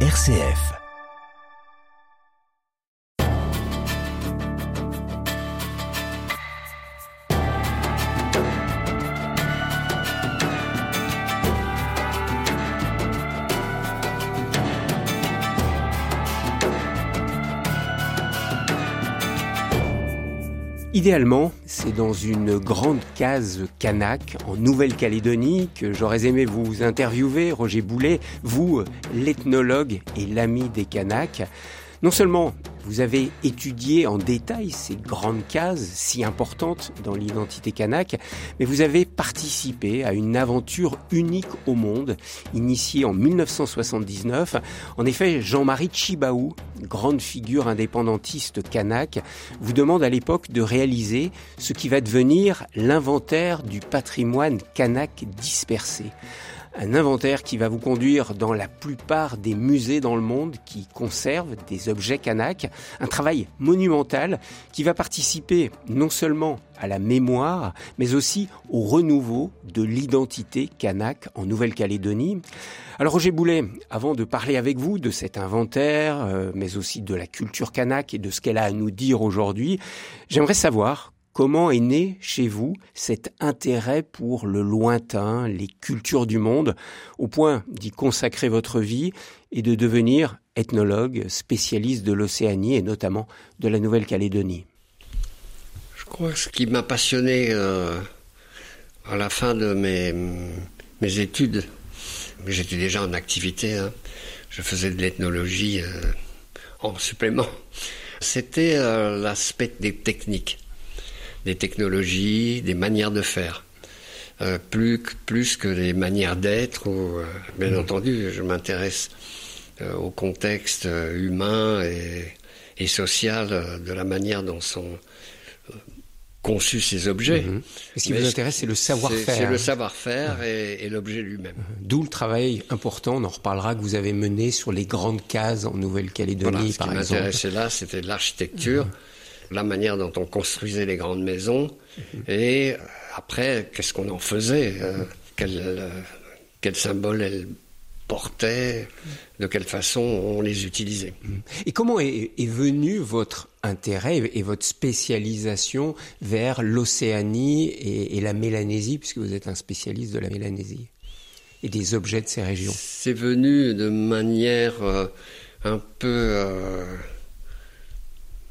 RCF. Idéalement, c'est dans une grande case Kanak en Nouvelle-Calédonie que j'aurais aimé vous interviewer, Roger Boulet, vous, l'ethnologue et l'ami des Kanaks. Non seulement vous avez étudié en détail ces grandes cases si importantes dans l'identité kanak, mais vous avez participé à une aventure unique au monde, initiée en 1979. En effet, Jean-Marie Chibaou, grande figure indépendantiste kanak, vous demande à l'époque de réaliser ce qui va devenir l'inventaire du patrimoine kanak dispersé un inventaire qui va vous conduire dans la plupart des musées dans le monde qui conservent des objets kanak, un travail monumental qui va participer non seulement à la mémoire, mais aussi au renouveau de l'identité kanak en Nouvelle-Calédonie. Alors Roger Boulet, avant de parler avec vous de cet inventaire, euh, mais aussi de la culture kanak et de ce qu'elle a à nous dire aujourd'hui, j'aimerais savoir Comment est né chez vous cet intérêt pour le lointain, les cultures du monde, au point d'y consacrer votre vie et de devenir ethnologue, spécialiste de l'Océanie et notamment de la Nouvelle-Calédonie? Je crois que ce qui m'a passionné euh, à la fin de mes, études, j'étais déjà en activité, hein, je faisais de l'ethnologie euh, en supplément, c'était euh, l'aspect des techniques des technologies, des manières de faire. Euh, plus, plus que les manières d'être. Ou, euh, bien mmh. entendu, je m'intéresse euh, au contexte humain et, et social de la manière dont sont conçus ces objets. Mmh. Ce qui vous intéresse, c'est le savoir-faire. C'est le savoir-faire et, et l'objet lui-même. Mmh. D'où le travail important, on en reparlera, que vous avez mené sur les grandes cases en Nouvelle-Calédonie, par exemple. Ce qui m'intéressait là, c'était l'architecture la manière dont on construisait les grandes maisons, et euh, après, qu'est-ce qu'on en faisait, euh, quel, euh, quel, symbole elles portaient, de quelle façon on les utilisait. Et comment est, venu votre intérêt et votre spécialisation vers l'Océanie et, la Mélanésie, puisque vous êtes un spécialiste de la Mélanésie et des objets de ces régions? C'est venu de manière un peu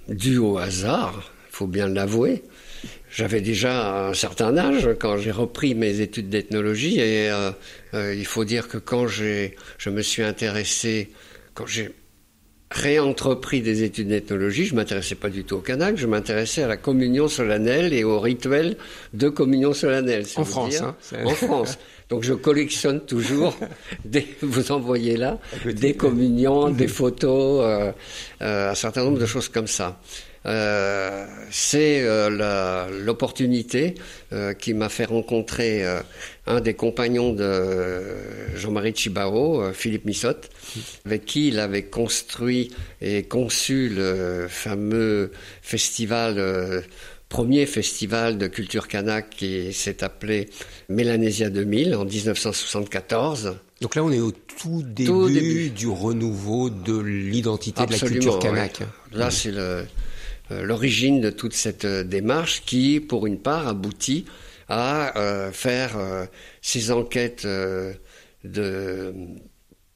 dû au hasard, il faut bien l'avouer. J'avais déjà un certain âge quand j'ai repris mes études d'ethnologie et euh, euh, il faut dire que quand j'ai, je me suis intéressé, quand j'ai réentrepris des études d'ethnologie, je m'intéressais pas du tout au Kanak, je m'intéressais à la communion solennelle et au rituel de communion solennelle. En France, hein, En France. Donc je collectionne toujours, des, vous envoyez là, des communions, des photos, euh, euh, un certain nombre de choses comme ça. Euh, c'est euh, l'opportunité euh, qui m'a fait rencontrer un des compagnons de Jean-Marie Chibao, Philippe Missot, avec qui il avait construit et conçu le fameux festival premier festival de culture kanak qui s'est appelé Mélanésia 2000 en 1974. Donc là, on est au tout début, du renouveau de l'identité de la culture kanak. Là, c'est euh, l'origine de toute cette euh, démarche qui, pour une part, aboutit à euh, faire ces enquêtes de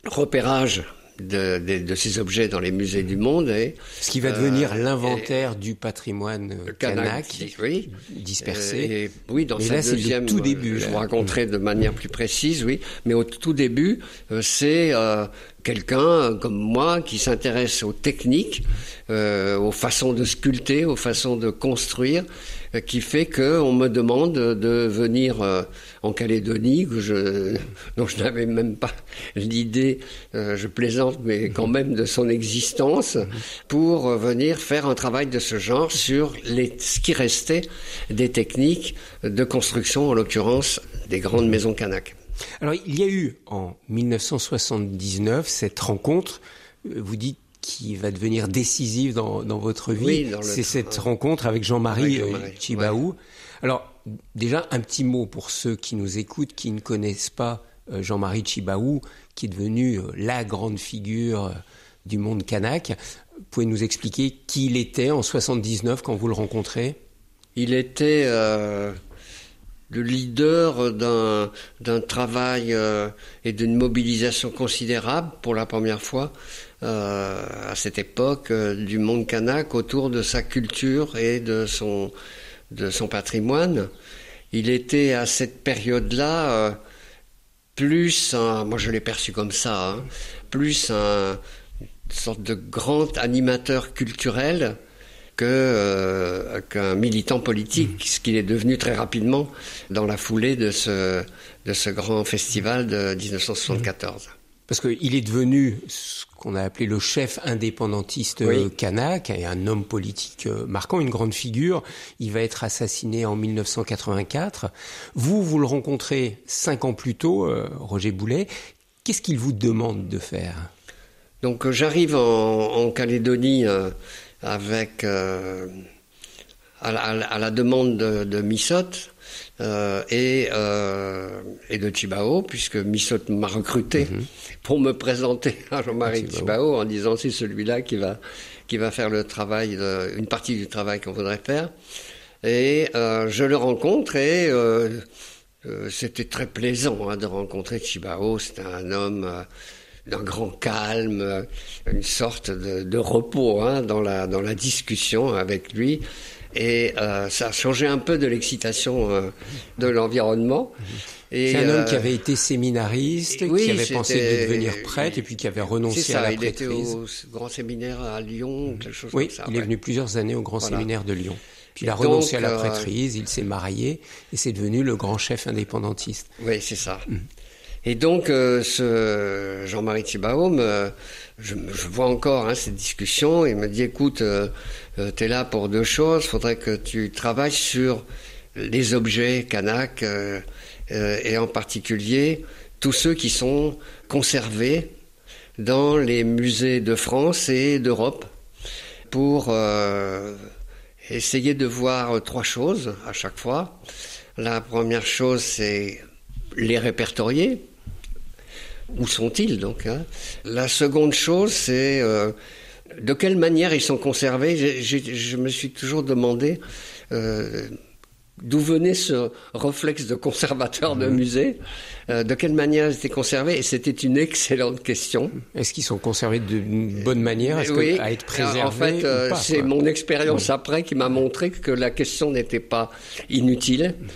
repérage de, ces objets dans les musées du monde. Et, Ce qui va devenir l'inventaire du patrimoine kanak, dispersé. Et, oui, dans sa deuxième, tout début. Je vous raconterai de manière plus précise, oui. Mais au tout début, c'est quelqu'un comme moi qui s'intéresse aux techniques, euh, aux façons de sculpter, aux façons de construire, euh, qui fait qu'on me demande de venir euh, en Calédonie, que je, dont je n'avais même pas l'idée, je plaisante, mais quand même de son existence, pour venir faire un travail de ce genre sur les, ce qui restait des techniques de construction, en l'occurrence des grandes maisons kanak. Alors, il y a eu en 1979 cette rencontre, euh, vous dites qui va devenir décisive dans, votre vie. c'est cette rencontre avec Jean-Marie euh, Chibaou. Alors, déjà, un petit mot pour ceux qui nous écoutent, qui ne connaissent pas Jean-Marie Chibaou, qui est devenu la grande figure du monde kanak. Pouvez nous expliquer qui il était en 79 quand vous le rencontrez? Il était le leader d'un travail euh, et d'une mobilisation considérable pour la première fois euh, à cette époque euh, du monde kanak autour de sa culture et de son, de son patrimoine. Il était à cette période-là plus, un, moi je l'ai perçu comme ça, hein, plus un, une sorte de grand animateur culturel euh, qu'un militant politique, mm. ce qu'il est devenu très rapidement dans la foulée de ce, de ce grand festival de 1974. Parce qu'il est devenu ce qu'on a appelé le chef indépendantiste kanak et un homme politique euh, marquant, une grande figure. Il va être assassiné en 1984. Vous, vous le rencontrez cinq ans plus tôt, euh, Roger Boulet. Qu'est-ce qu'il vous demande de faire? Donc j'arrive en, en, Calédonie avec euh, à, la, à, la, demande de, de Missot euh, et, euh, et de Chibao, puisque Missot m'a recruté mhm. pour me présenter à Jean-Marie Chibao en disant c'est celui-là qui va qui va faire le travail, de, une partie du travail qu'on voudrait faire. Et euh, je le rencontre et euh, c'était très plaisant hein, de rencontrer Chibao. C'était un homme d'un grand calme, une sorte de, repos hein, dans, la, dans la discussion avec lui. Et euh, ça a changé un peu de l'excitation euh, de l'environnement. C'est un homme qui euh, avait été séminariste, qui avait pensé de devenir prêtre et puis qui avait renoncé à la il était au grand séminaire à Lyon, quelque chose oui, comme ça. il est venu plusieurs années au grand séminaire de Lyon. Puis il a renoncé à la prêtrise, il s'est marié et c'est devenu le grand chef indépendantiste. Oui, c'est ça. Mm. Et donc, euh, ce Jean-Marie Thibaum, euh, je, je, vois encore hein, cette discussion, il me dit, écoute, euh, euh tu es là pour deux choses, faudrait que tu travailles sur les objets Kanak, et en particulier tous ceux qui sont conservés dans les musées de France et d'Europe, pour essayer de voir trois choses à chaque fois. La première chose, c'est les répertorier, où sont-ils donc hein? La seconde chose, c'est euh, de quelle manière ils sont conservés. je me suis toujours demandé euh, d'où venait ce réflexe de conservateur de mhm. musée, euh, de quelle manière ils étaient conservés, et c'était une excellente question. Est-ce qu'ils sont conservés d'une bonne manière? Est-ce oui, à être préservés En fait, c'est mon expérience après qui m'a montré que la question n'était pas inutile. Mhm.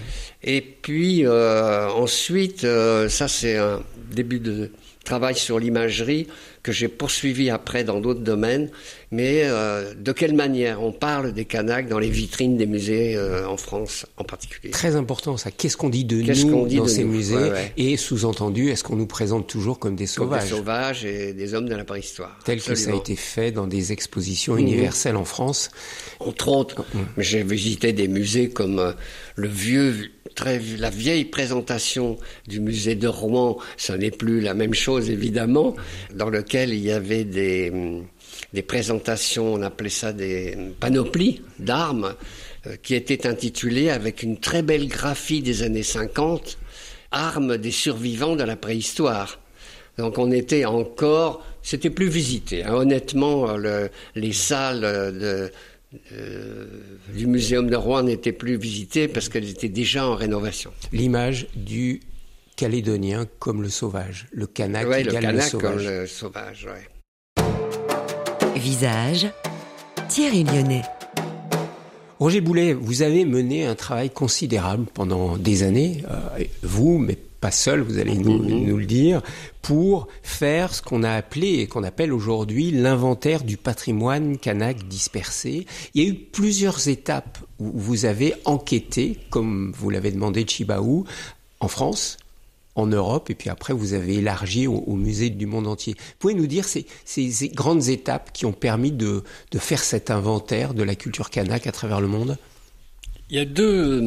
Et puis ensuite, ça c'est un début de travail sur l'imagerie que j'ai poursuivi après dans d'autres domaines. Mais euh, de quelle manière on parle des Kanaks dans les vitrines des musées euh, en France en particulier? Très important ça. Qu'est-ce qu'on dit de nous dans ces musées? Et sous-entendu, est-ce qu'on nous présente toujours comme des sauvages Des sauvages? et des hommes de la préhistoire. Tel que ça a été fait dans des expositions universelles en France. Entre autres, j'ai visité des musées comme euh, le vieux très, la vieille présentation du musée de Rouen, ce n'est plus la même chose évidemment, dans lequel il y avait des, des présentations, on appelait ça des panoplies d'armes, euh, qui étaient intitulées avec une très belle graphie des années 50, Armes des survivants de la préhistoire. Donc on était encore, c'était plus visité. Hein. Honnêtement, le, les salles de, euh, du muséum de Rouen n'était plus visitée parce qu'elle était déjà en rénovation. L'image du Calédonien comme le sauvage, le Kanak ouais, le, Kanak le comme le sauvage. Ouais. Visage, Thierry Lyonnais. Roger Boulet, vous avez mené un travail considérable pendant des années, euh, vous, mais pas seul, vous allez nous, mhm. nous, le dire, pour faire ce qu'on a appelé et qu'on appelle aujourd'hui l'inventaire du patrimoine kanak dispersé. Il y a eu plusieurs étapes où vous avez enquêté, comme vous l'avez demandé de Chibaou, en France, en Europe, et puis après vous avez élargi au, musée du monde entier. Vous pouvez nous dire ces, grandes étapes qui ont permis de, faire cet inventaire de la culture kanak à travers le monde? Il y a deux,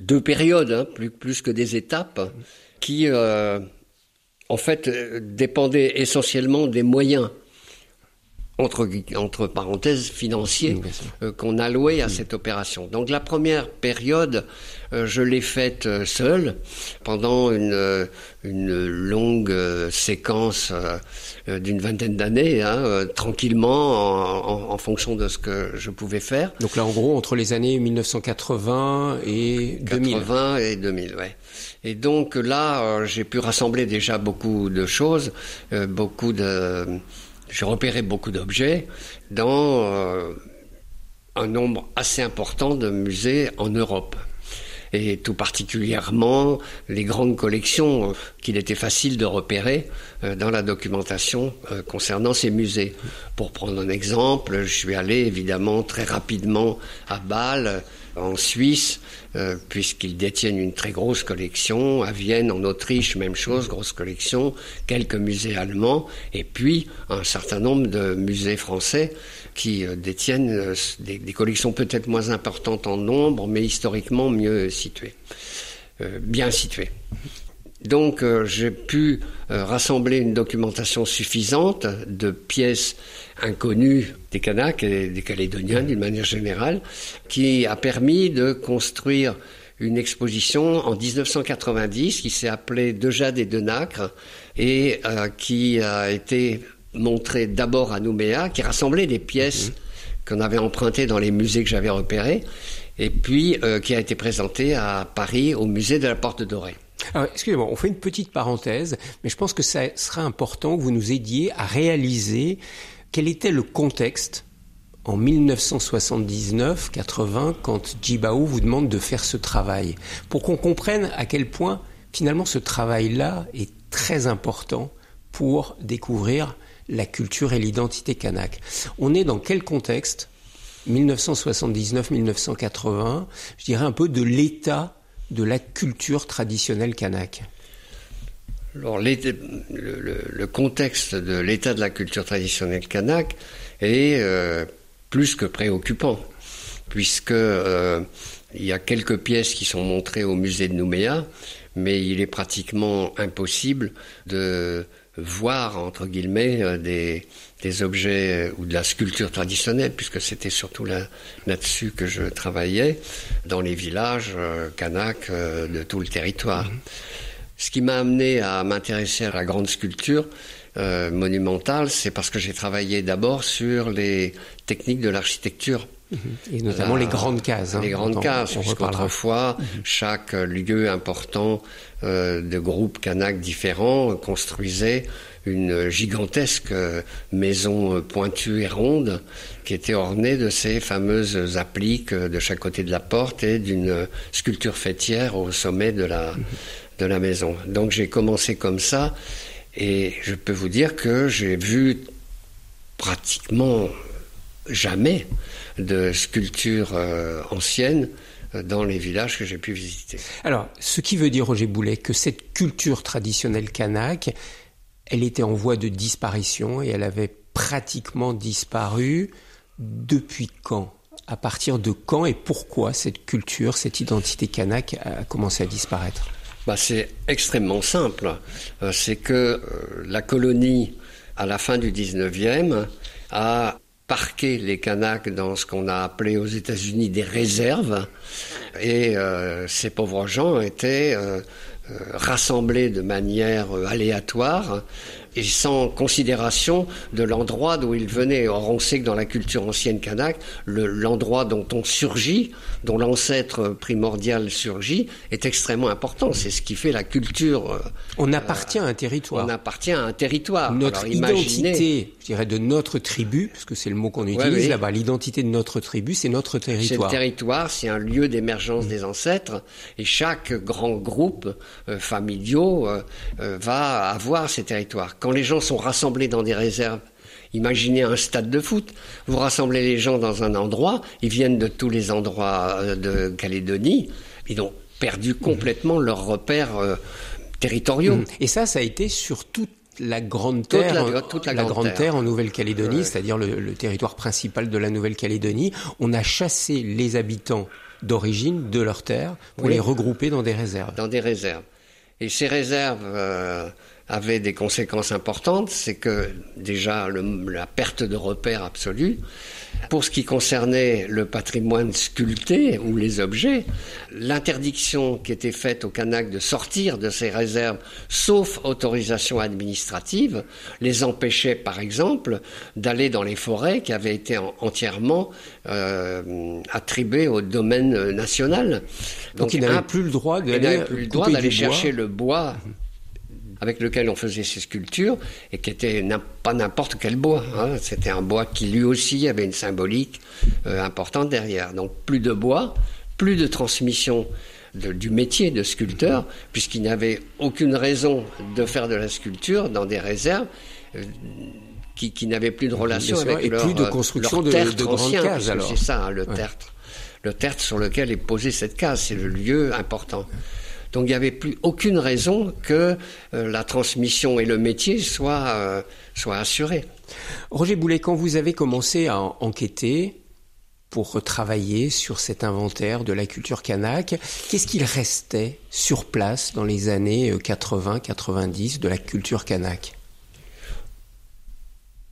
deux périodes, hein, plus, plus que des étapes qui, euh, en fait, euh, dépendait essentiellement des moyens entre, entre parenthèses financiers euh, qu'on a loué à cette opération. Donc la première période, euh, je l'ai faite euh, seule pendant une, une longue séquence d'une vingtaine d'années, hein, tranquillement en, en, fonction de ce que je pouvais faire. Donc là, en gros, entre les années 1980 et 2000. 80 et 2000, ouais. Et donc là, j'ai pu rassembler déjà beaucoup de choses, beaucoup de j'ai repéré beaucoup d'objets dans euh, un nombre assez important de musées en Europe. Et tout particulièrement les grandes collections qu'il était facile de repérer euh, dans la documentation euh, concernant ces musées. Pour prendre un exemple, je suis allé évidemment très rapidement à Bâle, en Suisse, euh, puisqu'ils détiennent une très grosse collection. À Vienne, en Autriche, même chose, grosse collection. Quelques musées allemands, et puis un certain nombre de musées français qui euh, détiennent euh, des, collections peut-être moins importantes en nombre, mais historiquement mieux situées, bien situées. Donc j'ai pu rassembler une documentation suffisante de pièces inconnues des Kanaks et des Calédoniens d'une manière générale, qui a permis de construire une exposition en 1990 qui s'est appelée De Jade et de Nacre et euh, qui a été montrée d'abord à Nouméa, qui rassemblait des pièces mhm. qu'on avait empruntées dans les musées que j'avais repérés, et puis euh, qui a été présentée à Paris au musée de la Porte Dorée. Alors, excusez-moi, on fait une petite parenthèse, mais je pense que ça sera important que vous nous aidiez à réaliser quel était le contexte en 1979-80 quand Djibao vous demande de faire ce travail? Pour qu'on comprenne à quel point finalement ce travail-là est très important pour découvrir la culture et l'identité kanak. On est dans quel contexte? 1979-1980, je dirais un peu de l'état de la culture traditionnelle kanak. Alors, le, contexte de l'état de la culture traditionnelle kanak est euh, plus que préoccupant, puisque euh, il y a quelques pièces qui sont montrées au musée de Nouméa, mais il est pratiquement impossible de voir entre guillemets euh, des, objets ou de la sculpture traditionnelle, puisque c'était surtout là, là-dessus que je travaillais, dans les villages kanak de tout le territoire. Mmh. Ce qui m'a amené à m'intéresser à la grande sculpture euh, monumentale, c'est parce que j'ai travaillé d'abord sur les techniques de l'architecture. Mhm. Et notamment les grandes cases. Hein, les grandes cases, puisqu'autrefois, mhm. chaque lieu important euh, de groupes Kanak différents construisait une gigantesque euh, maison pointue et ronde qui était ornée de ces fameuses appliques de chaque côté de la porte et d'une sculpture fêtière au sommet de la, mhm de la maison. Donc j'ai commencé comme ça et je peux vous dire que j'ai vu pratiquement jamais de sculptures euh, anciennes dans les villages que j'ai pu visiter. Alors, ce qui veut dire, Roger Boulet, que cette culture traditionnelle kanak, elle était en voie de disparition et elle avait pratiquement disparu depuis quand? À partir de quand et pourquoi cette culture, cette identité kanak a commencé à disparaître? Bah, C'est extrêmement simple. Euh, c'est que euh, la colonie, à la fin du 19e, a parqué les Kanaks dans ce qu'on a appelé aux États-Unis des réserves. Et euh, ces pauvres gens étaient rassemblés de manière aléatoire et sans considération de l'endroit d'où il venait. Or, on sait que dans la culture ancienne kanak, l'endroit dont on surgit, dont l'ancêtre primordial surgit, est extrêmement important. C'est ce qui fait la culture. Euh, on appartient à un territoire. On appartient à un territoire. Notre identité, je dirais, de notre tribu, parce que c'est le mot qu'on utilise là-bas, l'identité de notre tribu, c'est notre territoire. C'est le territoire, c'est un lieu d'émergence des ancêtres, et chaque grand groupe euh, familiaux euh, va avoir ces territoires quand les gens sont rassemblés dans des réserves, imaginez un stade de foot, vous rassemblez les gens dans un endroit, ils viennent de tous les endroits euh, de Calédonie, ils ont perdu complètement leurs repères euh, territoriaux. Mmh. Et ça, ça a été sur toute la grande terre, toute la, grande, terre. en Nouvelle-Calédonie, c'est-à-dire le, territoire principal de la Nouvelle-Calédonie. On a chassé les habitants d'origine de leur terre pour les regrouper dans des réserves. Dans des réserves. Et ces réserves, euh, avait des conséquences importantes. C'est que déjà la perte de repères absolue. Pour ce qui concernait le patrimoine sculpté ou les objets, l'interdiction qui était faite au Canac de sortir de ces réserves, sauf autorisation administrative, les empêchait par exemple d'aller dans les forêts qui avaient été entièrement euh, attribuées au domaine national. Donc, il n'avait plus le droit d'aller chercher le bois avec lequel on faisait ces sculptures et qui était pas n'importe quel bois. Hein. C'était un bois qui lui aussi avait une symbolique euh, importante derrière. Donc plus de bois, plus de transmission du métier de sculpteur, puisqu'il n'y avait aucune raison de faire de la sculpture dans des réserves. Euh, qui, n'avaient plus de relation avec et leur, plus de euh, construction de, de, grandes cases C'est ça, hein, le tertre. Le tertre sur lequel est posée cette case, c'est le lieu important. Donc il n'y avait plus aucune raison que euh, la transmission et le métier soient, euh, soient assurés. Roger Boulet, quand vous avez commencé à enquêter pour travailler sur cet inventaire de la culture kanak, qu'est-ce qu'il restait sur place dans les années 80-90 euh, de la culture kanak?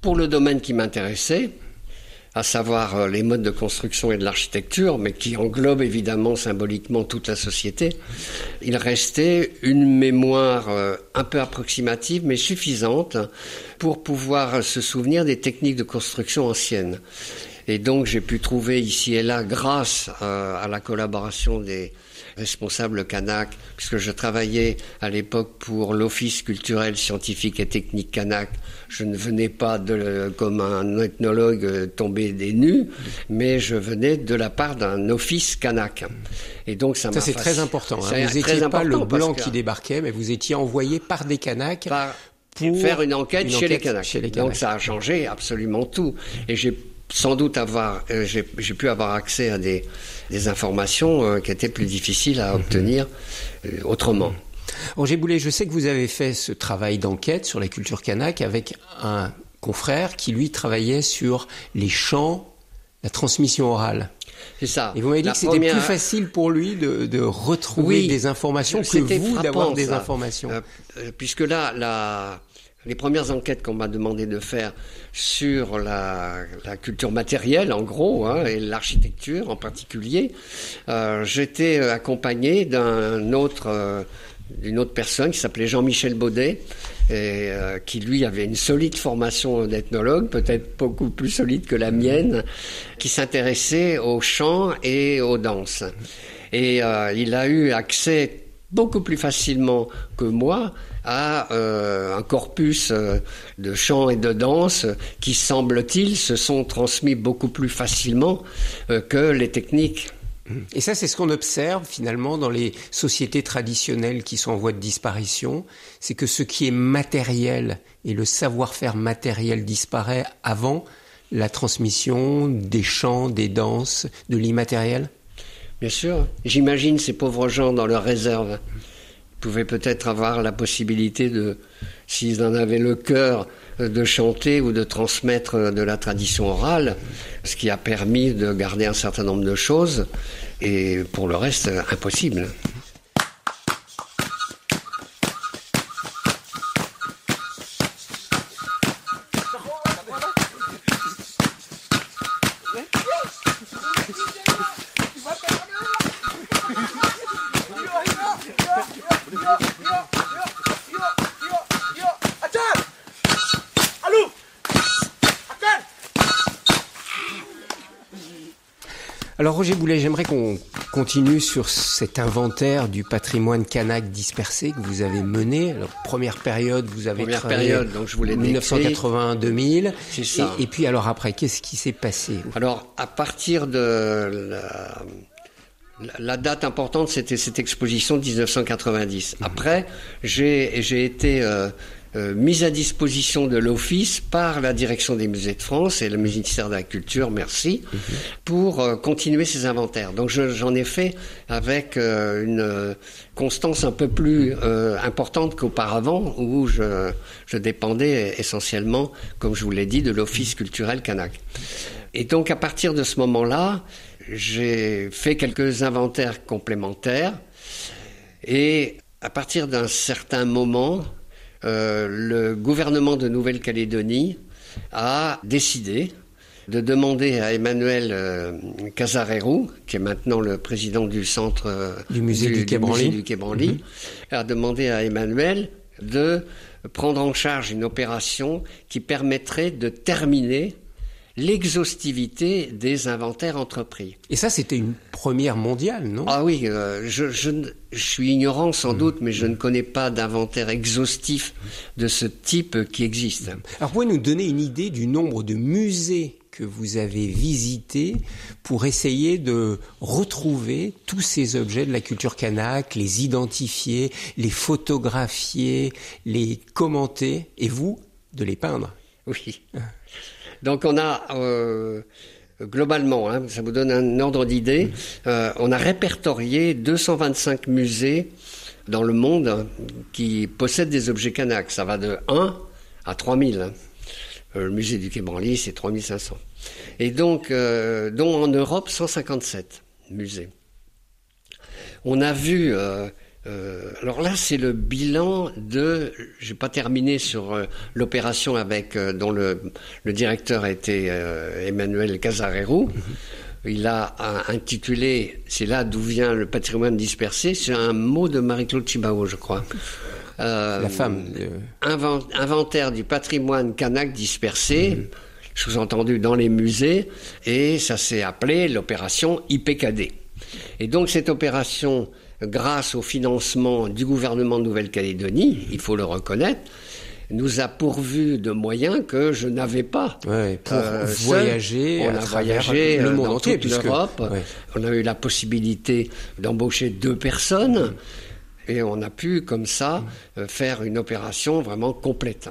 Pour le domaine qui m'intéressait, à savoir euh, les modes de construction et de l'architecture, mais qui englobe évidemment symboliquement toute la société, il restait une mémoire euh, un peu approximative, mais suffisante pour pouvoir se souvenir des techniques de construction anciennes. Et donc j'ai pu trouver ici et là, grâce euh, à la collaboration des, responsable Kanak, puisque je travaillais à l'époque pour l'Office culturel, scientifique et technique Kanak. Je ne venais pas de, comme un ethnologue euh, tomber des nues, mais je venais de la part d'un office Kanak. Et donc ça, ça c'est très important. Hein. Vous n'étiez pas le blanc qui débarquait, mais vous étiez envoyé par des Kanaks pour faire une enquête, chez, les Kanaks. Donc ça a changé absolument tout. Et j'ai sans doute avoir, euh, j'ai pu avoir accès à des, des informations euh, qui étaient plus difficiles à obtenir euh, autrement. Roger Boulet, je sais que vous avez fait ce travail d'enquête sur la culture kanak avec un confrère qui lui travaillait sur les chants, la transmission orale. C'est ça. Et vous m'avez dit que c'était plus facile pour lui de, de retrouver des informations que vous d'avoir des informations. puisque là, la, les premières enquêtes qu'on m'a demandé de faire sur la, culture matérielle, en gros, hein, et l'architecture en particulier, euh, j'étais accompagné d'un autre, euh, d'une autre personne qui s'appelait Jean-Michel Baudet, et, euh, qui lui avait une solide formation d'ethnologue, peut-être beaucoup plus solide que la mienne, qui s'intéressait aux chants et aux danses. Et il a eu accès beaucoup plus facilement que moi à euh, un corpus euh, de chants et de danse qui, semble-t-il, se sont transmis beaucoup plus facilement euh, que les techniques. Et ça, c'est ce qu'on observe finalement dans les sociétés traditionnelles qui sont en voie de disparition. C'est que ce qui est matériel et le savoir-faire matériel disparaît avant la transmission des chants, des danses, de l'immatériel? Bien sûr. J'imagine ces pauvres gens dans leurs réserves pouvaient peut-être avoir la possibilité de, s'ils en avaient le cœur, de chanter ou de transmettre de la tradition orale, ce qui a permis de garder un certain nombre de choses, et pour le reste, impossible. Alors Roger Boulet, j'aimerais qu'on continue sur cet inventaire du patrimoine kanak dispersé que vous avez mené. Alors première période, vous avez première période, donc je voulais 1981-2000. C'est ça. Et, puis alors après, qu'est-ce qui s'est passé? Alors à partir de la, date importante, c'était cette exposition de 1990. Après, j'ai été euh, euh, mise à disposition de l'Office par la direction des musées de France et le ministère de la Culture, merci, pour euh, continuer ces inventaires. Donc j'en ai fait avec euh, une constance un peu plus importante qu'auparavant, où je, je dépendais essentiellement, comme je vous l'ai dit, de l'Office culturel Kanak. Et donc à partir de ce moment-là, j'ai fait quelques inventaires complémentaires et à partir d'un certain moment, le gouvernement de Nouvelle-Calédonie a décidé de demander à Emmanuel euh, Casarero, qui est maintenant le président du centre euh, du musée du, Branly, mhm. a demandé à Emmanuel de prendre en charge une opération qui permettrait de terminer l'exhaustivité des inventaires entrepris. Et ça, c'était une première mondiale, non? Ah oui, euh, je, je, suis ignorant sans mhm. doute, mais je ne connais pas d'inventaire exhaustif de ce type qui existe. Alors, pouvez nous donner une idée du nombre de musées que vous avez visité pour essayer de retrouver tous ces objets de la culture kanak, les identifier, les photographier, les commenter et vous, de les peindre? Oui. Donc on a euh, globalement, hein, ça vous donne un ordre d'idée, euh, on a répertorié 225 musées dans le monde qui possèdent des objets kanak. Ça va de 1 à 3000. Euh, le musée du Quai Branly, c'est 3500. Et donc, dont en Europe, 157 musées. On a vu, euh, alors là, c'est le bilan de, j'ai pas terminé sur l'opération avec, dont le, le, directeur a été Emmanuel Casarero. Mm-hmm. Il a intitulé, c'est là d'où vient le patrimoine dispersé, c'est un mot de Marie-Claude Chibao, je crois. Euh, la femme. inventaire du patrimoine kanak dispersé, mhm. sous-entendu dans les musées, et ça s'est appelé l'opération IPKD. Et donc cette opération, grâce au financement du gouvernement de Nouvelle-Calédonie, il faut le reconnaître, nous a pourvu de moyens que je n'avais pas. pour euh, voyager, on a voyagé le euh, monde dans entier, toute l'Europe. On a eu la possibilité d'embaucher deux personnes. Et on a pu, comme ça, euh, faire une opération vraiment complète.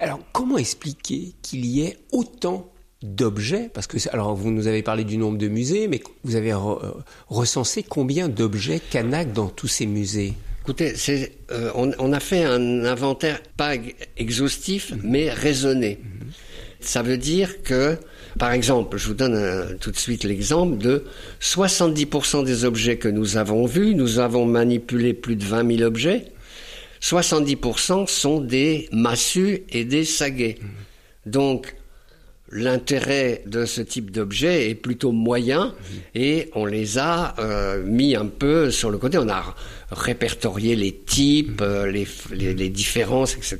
Alors, comment expliquer qu'il y ait autant d'objets Parce que, alors, vous nous avez parlé du nombre de musées, mais vous avez euh, recensé combien d'objets Kanak dans tous ces musées? Écoutez, euh, on, a fait un inventaire pas exhaustif, mhm. mais raisonné. Mhm. Ça veut dire que par exemple, je vous donne euh, tout de suite l'exemple de 70% des objets que nous avons vus, nous avons manipulé plus de 20 000 objets, 70% sont des massues et des saguets. Mmh. Donc, l'intérêt de ce type d'objet est plutôt moyen et on les a euh, mis un peu sur le côté. On a répertorié les types, euh, les, les, différences, etc.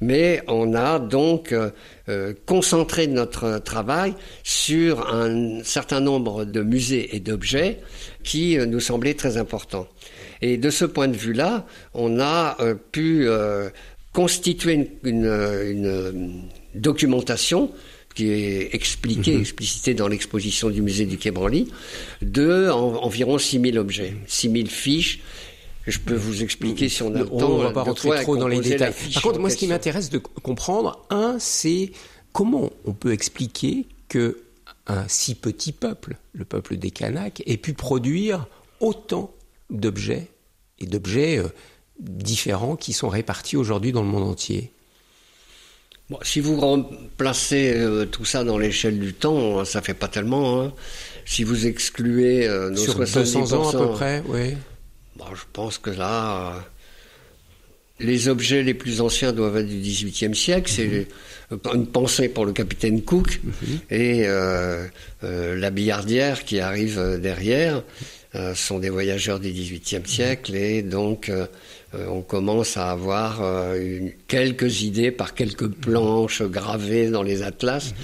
Mais on a donc euh, concentré notre travail sur un certain nombre de musées et d'objets qui nous semblaient très importants. Et de ce point de vue-là, on a pu constituer une, une documentation qui est expliqué, mhm. explicité dans l'exposition du musée du Quai Branly, de environ 6000 objets, 6000 fiches. Je peux vous expliquer si on a le temps. On ne va pas rentrer trop dans les détails. Par contre, moi, ce qui m'intéresse de comprendre, un, c'est comment on peut expliquer que un si petit peuple, le peuple des Kanaks, ait pu produire autant d'objets et d'objets euh, différents qui sont répartis aujourd'hui dans le monde entier si vous remplacez euh, tout ça dans l'échelle du temps, ça fait pas tellement. Hein. Si vous excluez euh, nos Sur 200 ans à peu près, oui. Bah, je pense que là, euh, les objets les plus anciens doivent être du XVIIIe siècle. C'est mhm. une pensée pour le capitaine Cook mhm. et la billardière qui arrive derrière. sont des voyageurs du XVIIIe siècle et donc euh, on commence à avoir euh, quelques idées par quelques planches gravées dans les atlas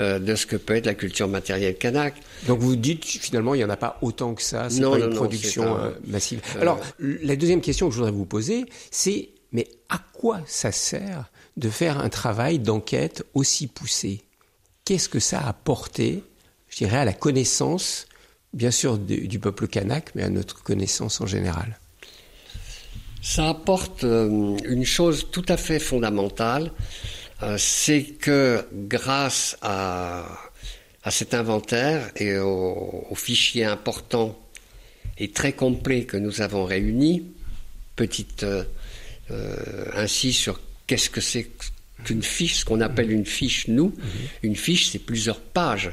euh, de ce que peut être la culture matérielle kanak. Donc vous dites finalement il n'y en a pas autant que ça, c'est pas une production massive. Alors la deuxième question que je voudrais vous poser, c'est mais à quoi ça sert de faire un travail d'enquête aussi poussé? Qu'est-ce que ça a apporté, je dirais, à la connaissance, bien sûr, du peuple kanak, mais à notre connaissance en général? Ça apporte euh, une chose tout à fait fondamentale, euh, c'est que grâce à, à, cet inventaire et aux au fichiers importants et très complets que nous avons réunis, petite euh, ainsi sur qu'est-ce que c'est qu'une fiche, ce qu'on appelle une fiche nous. Une fiche, c'est plusieurs pages.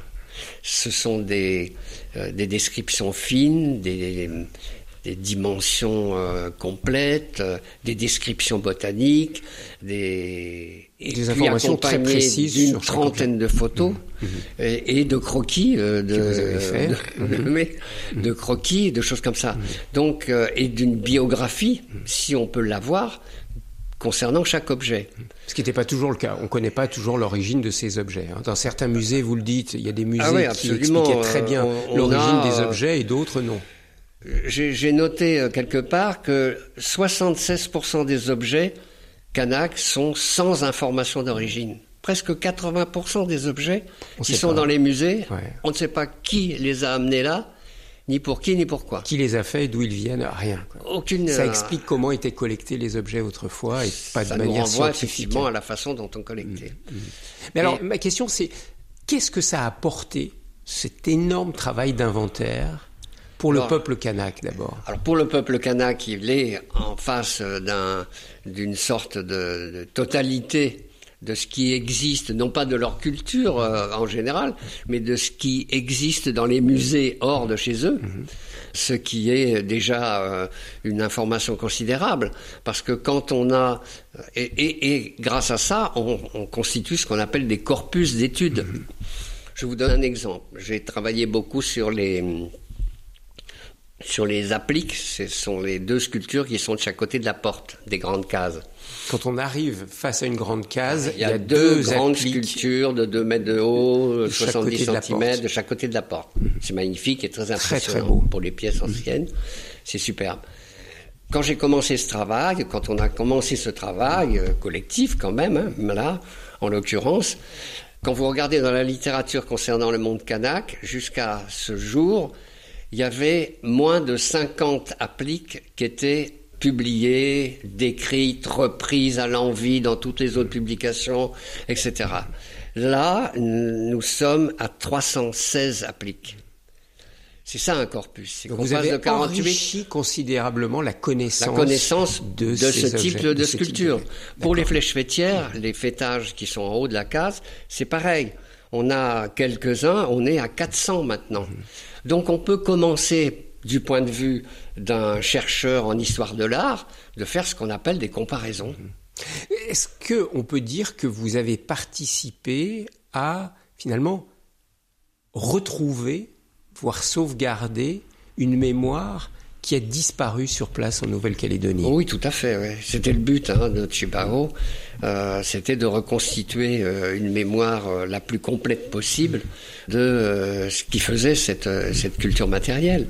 Ce sont des, des descriptions fines, des, des dimensions euh, complètes, euh, des descriptions botaniques, des, des informations très précises d'une trentaine de photos mmh. Mmh. Et, de croquis de, mmh. de, croquis, de choses comme ça. Donc et d'une biographie, si on peut l'avoir, concernant chaque objet. Ce qui n'était pas toujours le cas. On ne connaît pas toujours l'origine de ces objets. Hein. Dans certains musées, vous le dites, il y a des musées ah qui expliquaient très bien l'origine des euh, objets et d'autres non. J'ai noté euh, quelque part que 76% des objets Kanak sont sans information d'origine. Presque 80% des objets qui sont dans les musées, on ne sait pas qui les a amenés là, ni pour qui, ni pourquoi. Qui les a faits et d'où ils viennent Rien. Aucune. Ça euh, explique comment étaient collectés les objets autrefois et pas de manière nous renvoie effectivement à la façon dont on collectait. Mm, mm. Mais alors, ma question c'est qu'est-ce que ça a apporté cet énorme travail d'inventaire pour le peuple kanak d'abord. Alors pour le peuple kanak, il est en face d'une sorte de, totalité de ce qui existe, non pas de leur culture euh, en général, mais de ce qui existe dans les musées hors de chez eux, mhm. ce qui est déjà euh, une information considérable, parce que quand on a, et, grâce à ça, on, constitue ce qu'on appelle des corpus d'études. Mhm. Je vous donne un exemple. J'ai travaillé beaucoup sur les sur les appliques, ce sont les deux sculptures qui sont de chaque côté de la porte des grandes cases. Quand on arrive face à une grande case, il y a, deux, grandes sculptures de 2 mètres de haut, 70 cm de chaque côté de la porte. C'est magnifique et très impressionnant pour les pièces anciennes. C'est superbe. Quand j'ai commencé ce travail, quand on a commencé ce travail euh, collectif quand même, hein, là, en l'occurrence, quand vous regardez dans la littérature concernant le monde kanak, jusqu'à ce jour, il y avait moins de 50 appliques qui étaient publiées, décrites, reprises à l'envie dans toutes les autres publications, etc. Là, nous sommes à 316 appliques. C'est ça un corpus. vous avez de 48, enrichi considérablement la connaissance, la connaissance de, ce type de sculpture. Pour les flèches fêtières, les fêtages qui sont en haut de la case, c'est pareil. On a quelques-uns, on est à 400 maintenant. Mhm. Donc on peut commencer du point de vue d'un chercheur en histoire de l'art, de faire ce qu'on appelle des comparaisons. Est-ce qu'on peut dire que vous avez participé à finalement retrouver, voire sauvegarder une mémoire qui a disparu sur place en Nouvelle-Calédonie. Oui, tout à fait. C'était le but hein, de Chibaro. Euh, c'était de reconstituer euh, une mémoire euh, la plus complète possible de ce qui faisait cette, cette culture matérielle.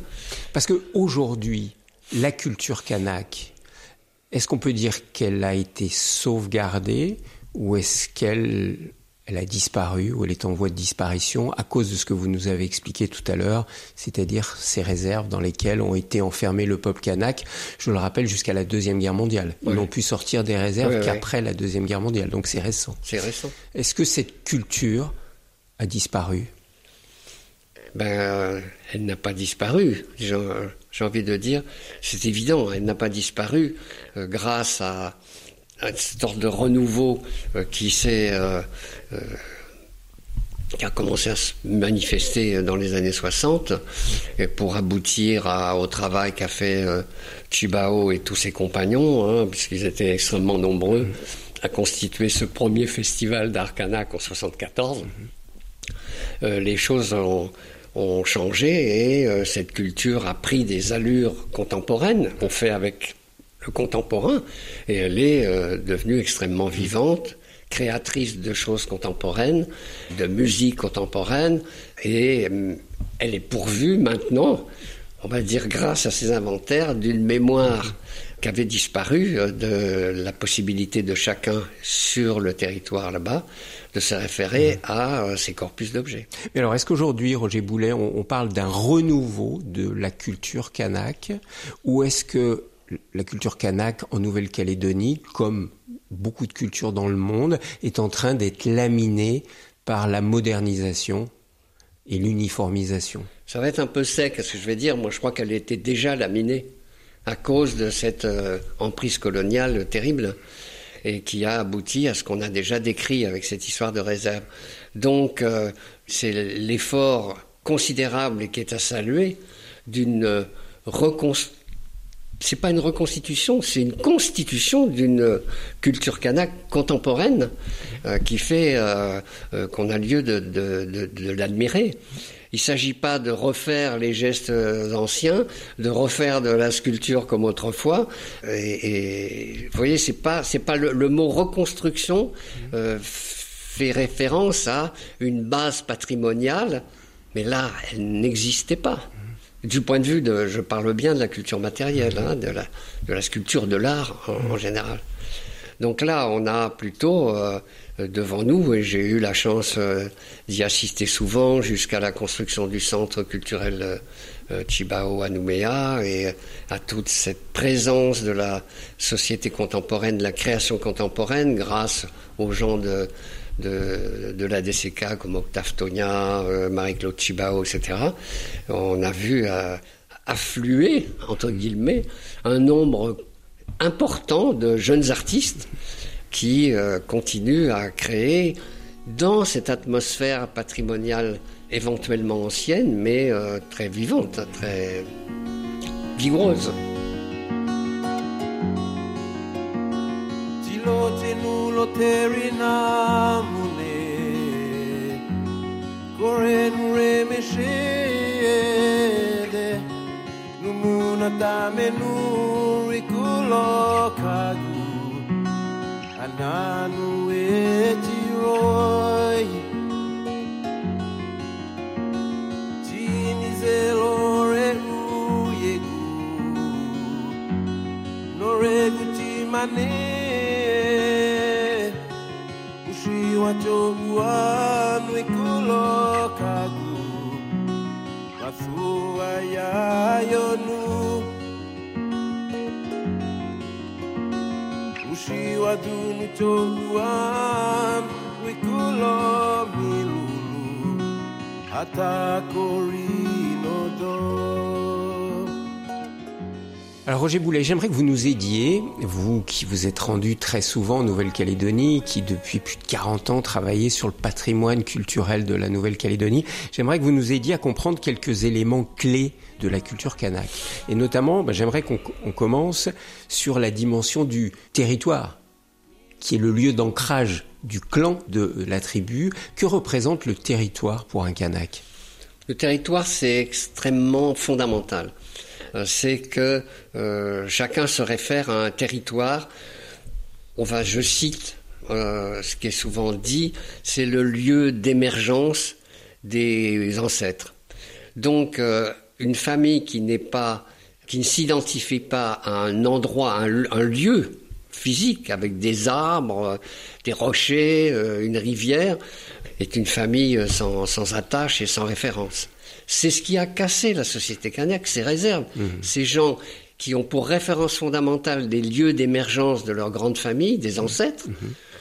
Parce qu'aujourd'hui, la culture kanak, est-ce qu'on peut dire qu'elle a été sauvegardée ou est-ce qu'elle elle a disparu ou elle est en voie de disparition à cause de ce que vous nous avez expliqué tout à l'heure, c'est-à-dire ces réserves dans lesquelles ont été enfermés le peuple kanak, je le rappelle, jusqu'à la Deuxième Guerre mondiale. Ils n'ont pu sortir des réserves qu'après la Deuxième Guerre mondiale, donc c'est récent. C'est récent. Est-ce que cette culture a disparu? Ben, elle n'a pas disparu. J'ai envie de dire, c'est évident, elle n'a pas disparu euh, grâce à, une sorte de renouveau euh, qui s'est euh, qui a commencé à se manifester dans les années 60 et pour aboutir au travail qu'a fait Chibao et tous ses compagnons, hein, puisqu'ils étaient extrêmement nombreux, à constituer ce premier festival d'Arcanac en 74. les choses ont, changé et cette culture a pris des allures contemporaines. On fait avec contemporain, et elle est euh, devenue extrêmement vivante, créatrice de choses contemporaines, de musique contemporaine, et euh, elle est pourvue maintenant, on va dire grâce à ses inventaires, d'une mémoire qui avait disparu euh, de la possibilité de chacun sur le territoire là-bas de se référer à ces corpus d'objets. Mais alors, est-ce qu'aujourd'hui, Roger Boulet, on, on parle d'un renouveau de la culture kanak, ou est-ce que la culture kanak en Nouvelle-Calédonie, comme beaucoup de cultures dans le monde, est en train d'être laminée par la modernisation et l'uniformisation. Ça va être un peu sec, ce que je vais dire. Moi, je crois qu'elle était déjà laminée à cause de cette euh, emprise coloniale terrible et qui a abouti à ce qu'on a déjà décrit avec cette histoire de réserve. Donc, euh, c'est l'effort considérable qui est à saluer d'une reconstruction c'est pas une reconstitution, c'est une constitution d'une culture kanak contemporaine euh, qui fait euh, euh, qu'on a lieu de, l'admirer. Il ne s'agit pas de refaire les gestes anciens, de refaire de la sculpture comme autrefois. Vous voyez, c'est pas pas le, le, mot reconstruction fait référence à une base patrimoniale, mais là, elle n'existait pas du point de vue de, je parle bien de la culture matérielle, hein, de, la, de la sculpture, de l'art en, général. Donc là, on a plutôt euh, devant nous, et j'ai eu la chance euh, d'y assister souvent jusqu'à la construction du centre culturel euh, Chibao à Nouméa et à toute cette présence de la société contemporaine, de la création contemporaine grâce aux gens de, de, de la DCK comme Octave Tonia, euh, Marie-Claude Chibao, etc. On a vu euh, affluer, entre guillemets, un nombre important de jeunes artistes qui euh, continuent à créer dans cette atmosphère patrimoniale éventuellement ancienne, mais très vivante, très vigoureuse. Loterinammune, Goren Remishede, Numuna Damenu Rikulo Kagu, Ananu Etioi, Ginizelore Uyegu, Noregu Timanei. wachobuanu ikulo kagu masua yayonu. Ushiwadunu chobuan wikulo milulu hata korinodo Alors Roger Boulet, j'aimerais que vous nous aidiez, vous qui vous êtes rendu très souvent en Nouvelle-Calédonie, qui depuis plus de 40 ans travaillez sur le patrimoine culturel de la Nouvelle-Calédonie, j'aimerais que vous nous aidiez à comprendre quelques éléments clés de la culture kanak. Et notamment, ben, j'aimerais qu'on commence sur la dimension du territoire, qui est le lieu d'ancrage du clan de la tribu. Que représente le territoire pour un kanak? Le territoire, c'est extrêmement fondamental. Euh, c'est que euh, chacun se réfère à un territoire. Je cite euh, ce qui est souvent dit, c'est le lieu d'émergence des ancêtres. Donc, une famille qui n'est pas, qui ne s'identifie pas à un endroit, un, un, lieu physique avec des arbres, des rochers, une rivière, est une famille sans, sans attache et sans référence. C'est ce qui a cassé la société kanak, ces réserves. Mhm. Ces gens qui ont pour référence fondamentale des lieux d'émergence de leur grande famille, des ancêtres, mhm.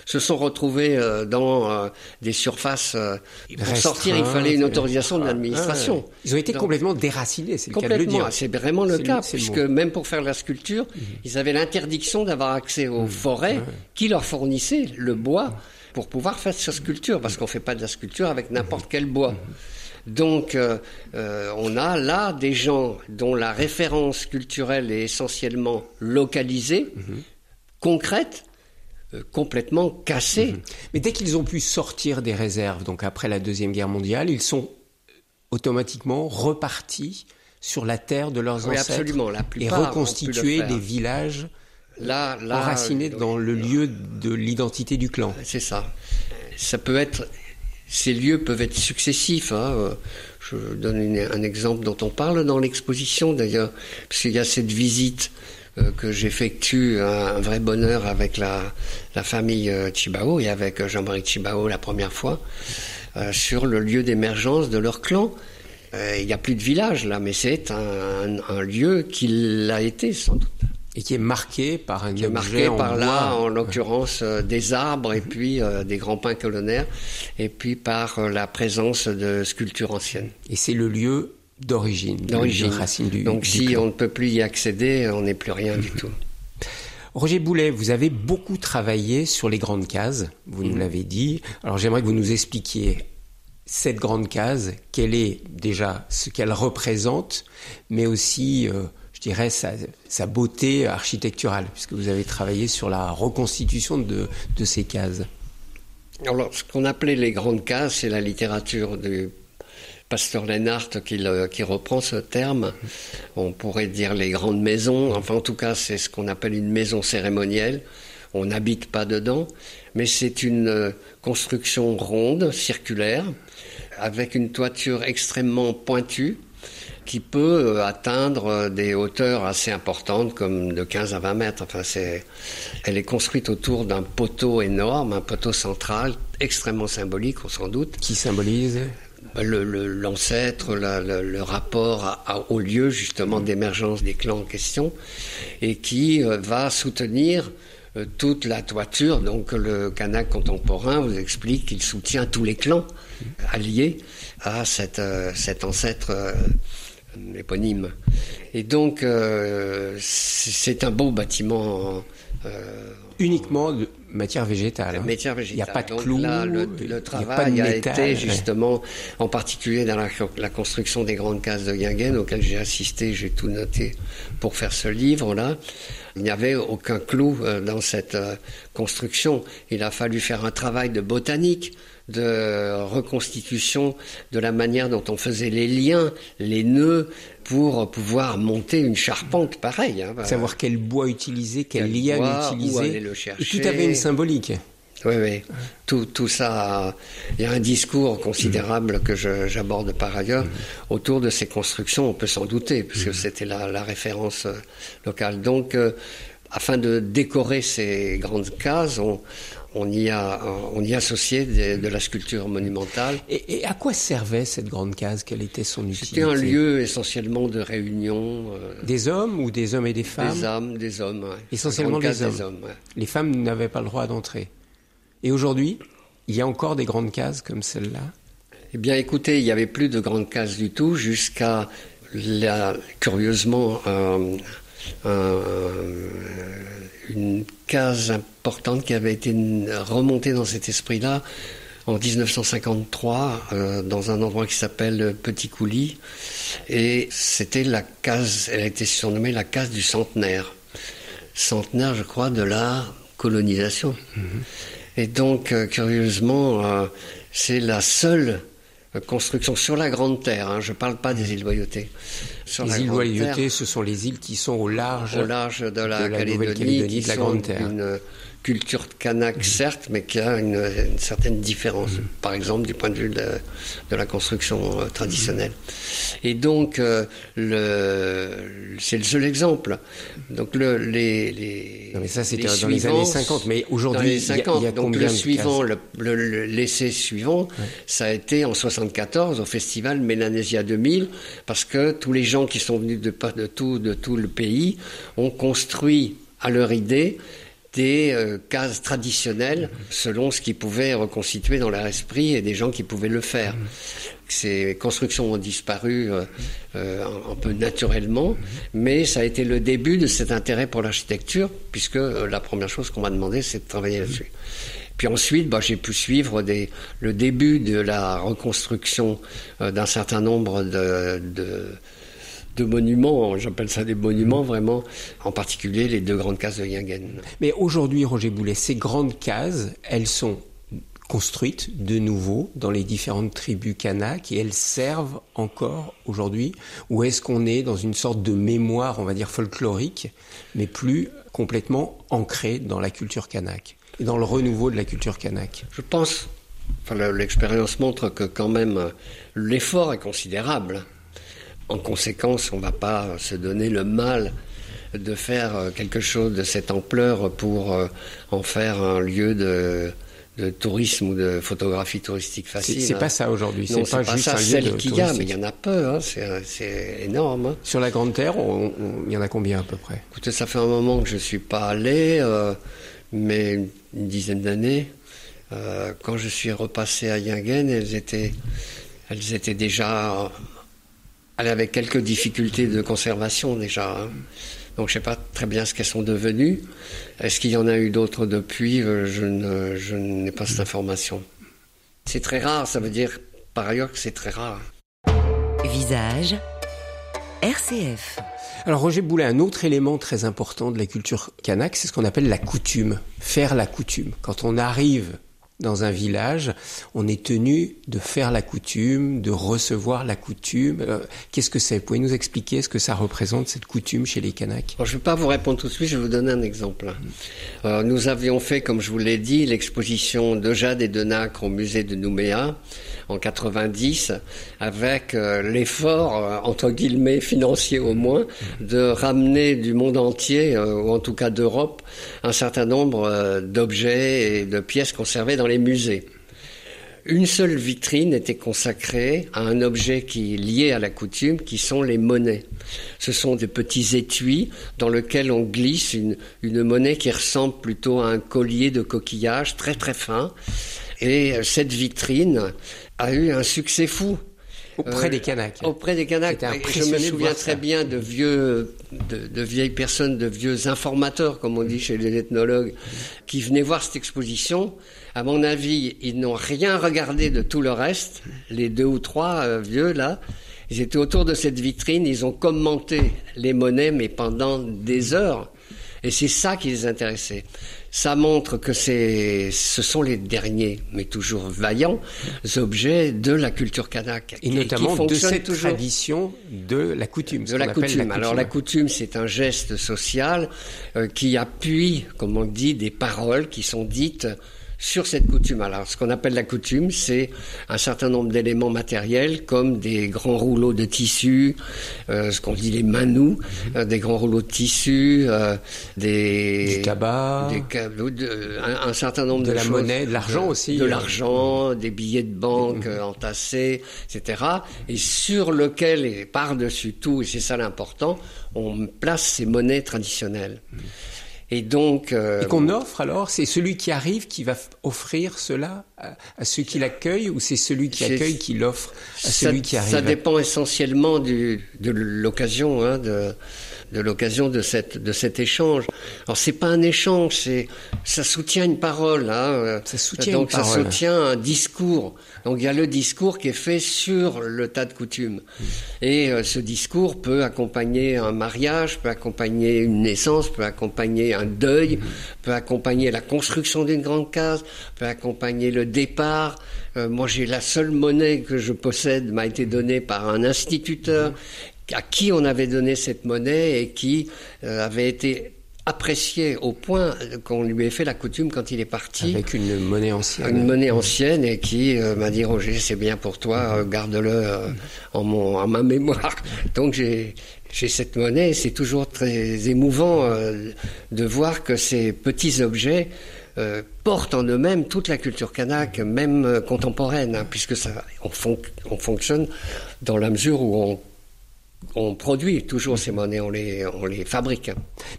se sont retrouvés euh, dans euh, des surfaces. Euh, pour sortir, il fallait une autorisation de ah, l'administration. Ils ont été complètement déracinés, c'est le cas de le dire. C'est vraiment le cas, puisque même pour faire la sculpture, ils avaient l'interdiction d'avoir accès aux forêts qui leur fournissaient le bois pour pouvoir faire cette sculpture, parce qu'on ne fait pas de la sculpture avec n'importe quel bois. Donc, euh, euh, on a là des gens dont la référence culturelle est essentiellement localisée, mhm. concrète, euh, complètement cassée. Mhm. Mais dès qu'ils ont pu sortir des réserves, donc après la Deuxième Guerre mondiale, ils sont automatiquement repartis sur la terre de leurs ancêtres absolument. La et reconstituer des villages là, enracinés dans le lieu de l'identité du clan. C'est ça. Ça peut être ces lieux peuvent être successifs. Hein. Je donne un exemple dont on parle dans l'exposition d'ailleurs, puisqu'il y a cette visite euh, que j'effectue un, vrai bonheur avec la, famille euh, Chibao et avec Jean-Marie Chibao la première fois euh, sur le lieu d'émergence de leur clan. Il n'y a plus de village là, mais c'est un, un lieu qui l'a été sans doute et qui est marqué par un qui est marqué par là, en l'occurrence euh, des arbres et puis euh, des grands pins colonnaires, et puis par euh, la présence de sculptures anciennes. Et c'est le lieu d'origine, d'origine, racine du. Donc si on ne peut plus y accéder, on n'est plus rien du tout. Roger Boulet, vous avez beaucoup travaillé sur les grandes cases, vous nous mm. l'avez dit. Alors j'aimerais que vous nous expliquiez cette grande case, quelle est déjà ce qu'elle représente, mais aussi je dirais, sa, beauté architecturale, puisque vous avez travaillé sur la reconstitution de, ces cases. Alors, ce qu'on appelait les grandes cases, c'est la littérature du Pasteur Lennart qui, qui, reprend ce terme. On pourrait dire les grandes maisons. Enfin, en tout cas, c'est ce qu'on appelle une maison cérémonielle. On n'habite pas dedans, mais c'est une euh, construction ronde, circulaire, avec une toiture extrêmement pointue qui peut euh, atteindre euh, des hauteurs assez importantes, comme de 15 à 20 mètres. Enfin, c'est, elle est construite autour d'un poteau énorme, un poteau central, extrêmement symbolique, on s'en doute. Qui symbolise l'ancêtre, le, rapport au lieu justement d'émergence des clans en question, et qui euh, va soutenir toute la toiture. Donc le Kanak contemporain vous explique qu'il soutient tous les clans alliés à cet ancêtre éponyme. Et donc, euh, c'est un beau bâtiment. Euh, Uniquement de matière végétale. Hein. Matière végétale. Il n'y a pas de clous. le, travail a, été justement, en particulier dans la, construction des grandes cases de Guingen, auxquelles j'ai assisté, j'ai tout noté pour faire ce livre-là. Il n'y avait aucun clou euh, dans cette construction. Il a fallu faire un travail de botanique de reconstitution de la manière dont on faisait les liens, les nœuds, pour pouvoir monter une charpente pareille. Hein. Savoir quel bois utiliser, quel, lien utiliser. le chercher. tout avait une symbolique. Oui, oui. Tout, tout ça, il y a un discours considérable que j'aborde par ailleurs autour de ces constructions. On peut s'en douter, puisque mm-hmm. c'était la, la, référence euh, locale. Donc, euh, afin de décorer ces grandes cases, on, on y a, on y associait de, la sculpture monumentale. Et, à quoi servait cette grande case? Quelle était son utilité? C'était un lieu essentiellement de réunion. Euh, des hommes ou des hommes et des femmes? Des hommes, des hommes. Essentiellement des hommes. Les femmes n'avaient pas le droit d'entrer. Et aujourd'hui, il y a encore des grandes cases comme celle-là? Eh bien, écoutez, il n'y avait plus de grandes cases du tout jusqu'à, curieusement, une case importante qui avait été remontée dans cet esprit-là en 1953 euh, dans un endroit qui s'appelle Petit Coulis et c'était la case, elle a été surnommée la case du centenaire. Centenaire, je crois, de la colonisation. Mm-hmm. Et donc, euh, curieusement, euh, c'est la seule construction sur la Grande Terre. Hein, je ne parle pas des îles Loyauté. les îles Loyauté, ce sont les îles qui sont au large, au large de la, Calédonie, de la Grande Terre culture kanak, certes, mais qui a une, certaine différence, mm. par exemple du point de vue de, la construction euh, traditionnelle. Et donc, euh, c'est le seul exemple. Donc, le, les, les, Non, mais ça, c'était dans les années 50, mais aujourd'hui, il y, a, donc le suivant, l'essai suivant, ça a été en 74 au festival Mélanésia 2000, parce que tous les gens qui sont venus de, de, tout, de tout le pays ont construit à leur idée des euh, cases traditionnelles selon ce qui pouvait reconstituer dans leur esprit et des gens qui pouvaient le faire. Ces constructions ont disparu euh, euh, un, peu naturellement, mais ça a été le début de cet intérêt pour l'architecture, puisque la première chose qu'on m'a demandé, c'est de travailler là-dessus. Puis ensuite, bah, j'ai pu suivre des, le début de la reconstruction d'un certain nombre de, de de monuments, j'appelle ça des monuments vraiment, en particulier les deux grandes cases de Yingen. Mais aujourd'hui, Roger Boulet, ces grandes cases, elles sont construites de nouveau dans les différentes tribus kanak et elles servent encore aujourd'hui Ou est-ce qu'on est dans une sorte de mémoire, on va dire folklorique, mais plus complètement ancrée dans la culture kanak et dans le renouveau de la culture kanak? Je pense, enfin, l'expérience montre que quand même l'effort est considérable en conséquence, on ne va pas se donner le mal de faire euh, quelque chose de cette ampleur pour euh, en faire un lieu de, tourisme ou de photographie touristique facile. C'est pas ça aujourd'hui. C'est pas, juste un celle qu'il y a, mais il y en a peu. Hein. C'est énorme. Hein. Sur la Grande Terre, il y en a combien à peu près? Écoutez, ça fait un moment que je suis pas allé, euh, mais une, dizaine d'années. quand je suis repassé à Yingen, elles étaient, elles étaient déjà elle avait quelques difficultés de conservation déjà. Hein. Donc je ne sais pas très bien ce qu'elles sont devenues. Est-ce qu'il y en a eu d'autres depuis? Euh, Je n'ai pas cette information. C'est très rare, ça veut dire par ailleurs que c'est très rare. Visage, RCF. Alors Roger Boulet, un autre élément très important de la culture kanak, c'est ce qu'on appelle la coutume, faire la coutume. Quand on arrive dans un village, on est tenu de faire la coutume, de recevoir la coutume. Euh, qu'est-ce que c'est? Pouvez-vous nous expliquer ce que ça représente, cette coutume chez les Kanaks? Je ne vais pas vous répondre tout de suite, je vais vous donner un exemple. Euh, nous avions fait, comme je vous l'ai dit, l'exposition de Jade et de Nacre au musée de Nouméa en 90, avec euh, l'effort, entre guillemets, financier au moins, de ramener du monde entier, ou en tout cas d'Europe, un certain nombre d'objets et de pièces conservées dans les musées. Une seule vitrine était consacrée à un objet qui est lié à la coutume, qui sont les monnaies. Ce sont des petits étuis dans lesquels on glisse une, une monnaie qui ressemble plutôt à un collier de coquillage très très fin. Et cette vitrine a eu un succès fou. Auprès des Kanaks. Auprès des Kanaks. Je me souviens très bien de vieux, de, vieilles personnes, de vieux informateurs, comme on dit chez les ethnologues, qui venaient voir cette exposition. À mon avis, ils n'ont rien regardé de tout le reste. Les deux ou trois euh, vieux là, ils étaient autour de cette vitrine, ils ont commenté les monnaies, mais pendant des heures. Et c'est ça qui les intéressait. Ça montre que c'est, ce sont les derniers, mais toujours vaillants, objets de la culture kanak. Et notamment de cette tradition de la coutume. De la coutume. Alors la coutume, c'est un geste social euh, qui appuie, comme on dit, des paroles qui sont dites sur cette coutume. Alors, ce qu'on appelle la coutume, c'est un certain nombre d'éléments matériels, comme des grands rouleaux de tissu, euh, ce qu'on dit les manous, euh, des grands rouleaux de tissu, euh, des du tabac, un, certain nombre de, de la monnaie, de l'argent aussi, de l'argent, des billets de banque mm-hmm. entassés, etc. Et sur lequel, et par-dessus tout, et c'est ça l'important, on place ces monnaies traditionnelles. Et donc. Euh, et qu'on offre alors C'est celui qui arrive qui va offrir cela à, ceux qui l'accueillent ou c'est celui qui accueille qui l'offre à celui qui arrive? Ça dépend essentiellement du, de l'occasion, hein, de, de l'occasion de cette de cet échange. Alors c'est pas un échange, c'est ça soutient une parole. Hein. Ça soutient donc une ça soutient un discours. Donc il y a le discours qui est fait sur le tas de coutumes. Et euh, ce discours peut accompagner un mariage, peut accompagner une naissance, peut accompagner un deuil, peut accompagner la construction d'une grande case, peut accompagner le départ. Euh, moi j'ai la seule monnaie que je possède m'a été donnée par un instituteur à qui on avait donné cette monnaie et qui euh, avait été apprécié au point qu'on lui ait fait la coutume quand il est parti. Avec une monnaie ancienne. Une monnaie ancienne et qui euh, m'a dit Roger, c'est bien pour toi, euh, garde-le en, mon, en ma mémoire. Donc j'ai j'ai cette monnaie et c'est toujours très émouvant de voir que ces petits objets portent en eux-mêmes toute la culture kanak, même contemporaine, hein, puisque ça, on, on fonctionne dans la mesure où on on produit toujours ces monnaies, on les, on les fabrique.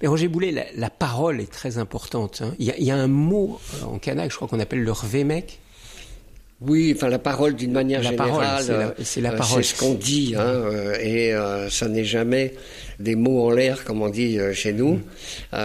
Mais Roger Boulet, la, parole est très importante. Hein. Il, y a, un mot euh, en kanak, je crois qu'on appelle le rvemek. Oui, enfin la parole d'une manière générale, c'est la, euh, parole. C'est ce qu'on dit, hein, euh, et ça n'est jamais des mots en l'air comme on dit chez nous. Mm.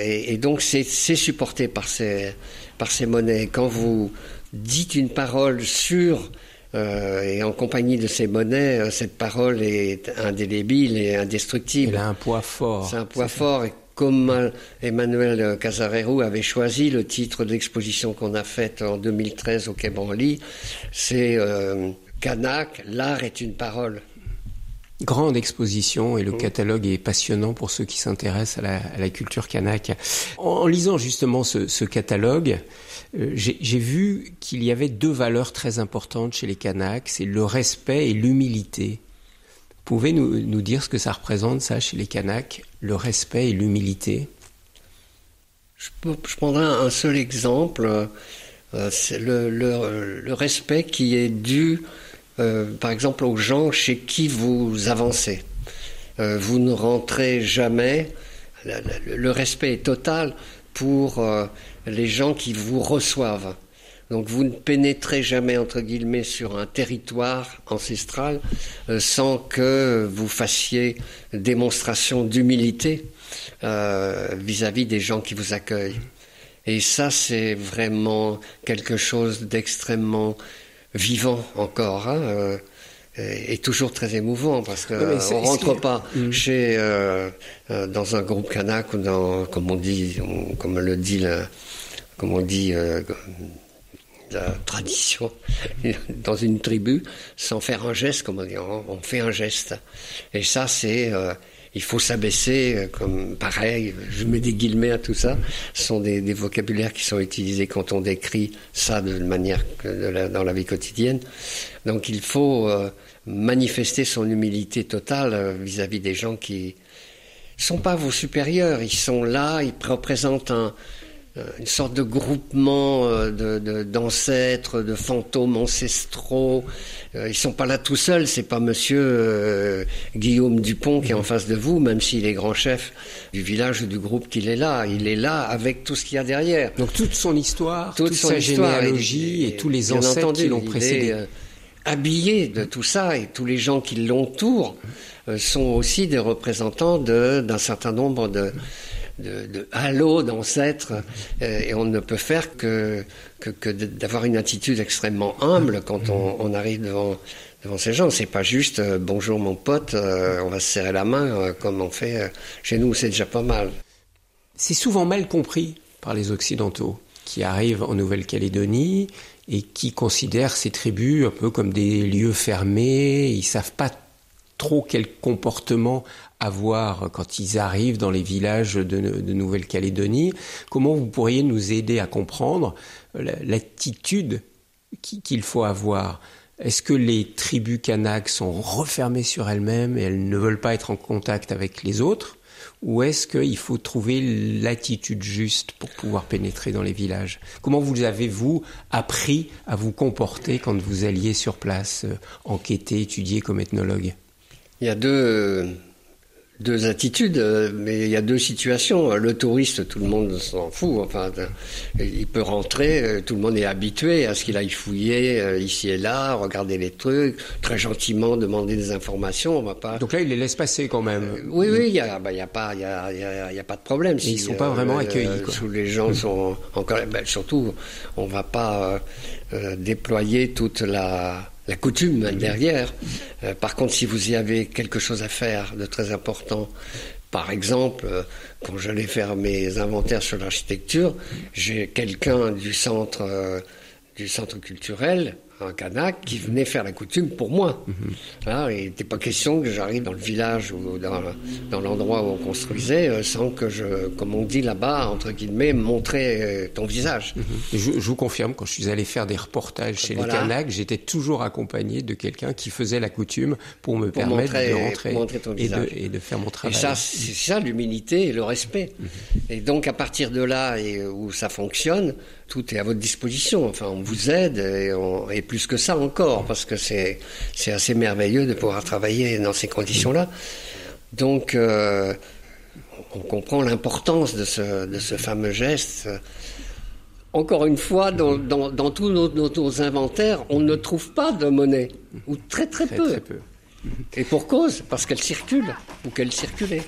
et, donc c'est supporté par ces par ces monnaies. Quand vous dites une parole sur euh, et en compagnie de ces monnaies, euh, cette parole est indélébile et indestructible. Elle a un poids fort. C'est un poids fort. Et comme Emmanuel Casarero avait choisi le titre de l'exposition qu'on a faite en 2013 au Quai Branly, c'est euh, Kanak, l'art est une parole. Grande exposition et le mmh. catalogue est passionnant pour ceux qui s'intéressent à, la, culture kanak. En, lisant justement ce catalogue, euh, j'ai vu qu'il y avait deux valeurs très importantes chez les Kanaks, c'est le respect et l'humilité. Pouvez nous, nous dire ce que ça représente, ça, chez les Kanaks, le respect et l'humilité? Je, je, prendrai un seul exemple, euh, c'est le, le, respect qui est dû, euh, par exemple, aux gens chez qui vous avancez. vous ne rentrez jamais, le, respect est total pour les gens qui vous reçoivent. Donc vous ne pénétrez jamais, entre guillemets, sur un territoire ancestral euh, sans que vous fassiez démonstration d'humilité euh, vis-à-vis des gens qui vous accueillent. Et ça, c'est vraiment quelque chose d'extrêmement vivant encore. Hein, euh, est, toujours très émouvant parce que ne on rentre pas mm. chez dans un groupe kanak ou dans comme on dit comme le dit la, comme on dit la tradition dans une tribu sans faire un geste comme on dit on, fait un geste et ça c'est il faut s'abaisser, euh, comme pareil, je mets des guillemets à tout ça, ce sont des, vocabulaires qui sont utilisés quand on décrit ça de manière que dans la vie quotidienne. Donc il faut euh, manifester son humilité totale euh, vis-à-vis des gens qui sont pas vos supérieurs, ils sont là, ils représentent un, euh, une sorte de groupement d'ancêtres, de, fantômes ancestraux. Ils sont pas là tout seuls. C'est pas Monsieur Guillaume Dupont qui est en face de vous, même s'il est grand chef du village ou du groupe qu'il est là. Il est là avec tout ce qu'il y a derrière. Donc toute son histoire, toute, sa généalogie et, tous les ancêtres qui l'ont précédé. Habillé de tout ça et tous les gens qui l'entourent sont aussi des représentants d'un certain nombre de de, de halo d'ancêtres, euh, et on ne peut faire que, que, d'avoir une attitude extrêmement humble quand on, arrive devant, devant ces gens. C'est pas juste euh, bonjour mon pote, euh, on va se serrer la main comme on fait chez nous, c'est déjà pas mal. C'est souvent mal compris par les Occidentaux qui arrivent en Nouvelle-Calédonie et qui considèrent ces tribus un peu comme des lieux fermés. Ils savent pas trop quel comportement avoir quand ils arrivent dans les villages de, Nouvelle-Calédonie. Comment vous pourriez nous aider à comprendre l'attitude qu'il faut avoir? Est-ce que les tribus Kanaks sont refermées sur elles-mêmes et elles ne veulent pas être en contact avec les autres? Ou est-ce qu'il faut trouver l'attitude juste pour pouvoir pénétrer dans les villages? Comment vous avez-vous appris à vous comporter quand vous alliez sur place, euh, enquêter, étudier comme ethnologue? Il y a deux, deux attitudes, euh, mais il y a deux situations. Le touriste, tout le monde s'en fout. Enfin, il peut rentrer, euh, tout le monde est habitué à ce qu'il aille fouiller euh, ici et là, regarder les trucs, très gentiment demander des informations. On va pas. Donc là, il les laisse passer quand même. oui, oui, il y a, bah, y a pas, il y a, y a, pas de problème. ils sont pas vraiment accueillis. Quoi. les gens sont encore, ben, surtout, on va pas déployer toute la la coutume derrière. Euh, par contre, si vous y avez quelque chose à faire de très important, par exemple, euh, quand j'allais faire mes inventaires sur l'architecture, j'ai quelqu'un du centre, euh, du centre culturel un Kanak qui venait faire la coutume pour moi. Mhm. il n'était pas question que j'arrive dans le village ou dans, l'endroit où on construisait euh, sans que je, comme on dit là-bas, entre guillemets, montrer euh, ton visage. Mhm. je, vous confirme, quand je suis allé faire des reportages chez les Kanaks, j'étais toujours accompagné de quelqu'un qui faisait la coutume pour me permettre de rentrer et, de, et, de, faire mon travail. Et ça, c'est ça l'humilité et le respect. Mhm. Et donc à partir de là et où ça fonctionne, tout est à votre disposition. Enfin, on vous aide et, plus que ça encore, parce que c'est c'est assez merveilleux de pouvoir travailler dans ces conditions-là. Donc, euh, on comprend l'importance de ce, de ce fameux geste. Encore une fois, dans, dans, tous nos, inventaires, on ne trouve pas de monnaie, ou très très, peu. très peu. Et pour cause, parce qu'elle circule, ou qu'elle circulait.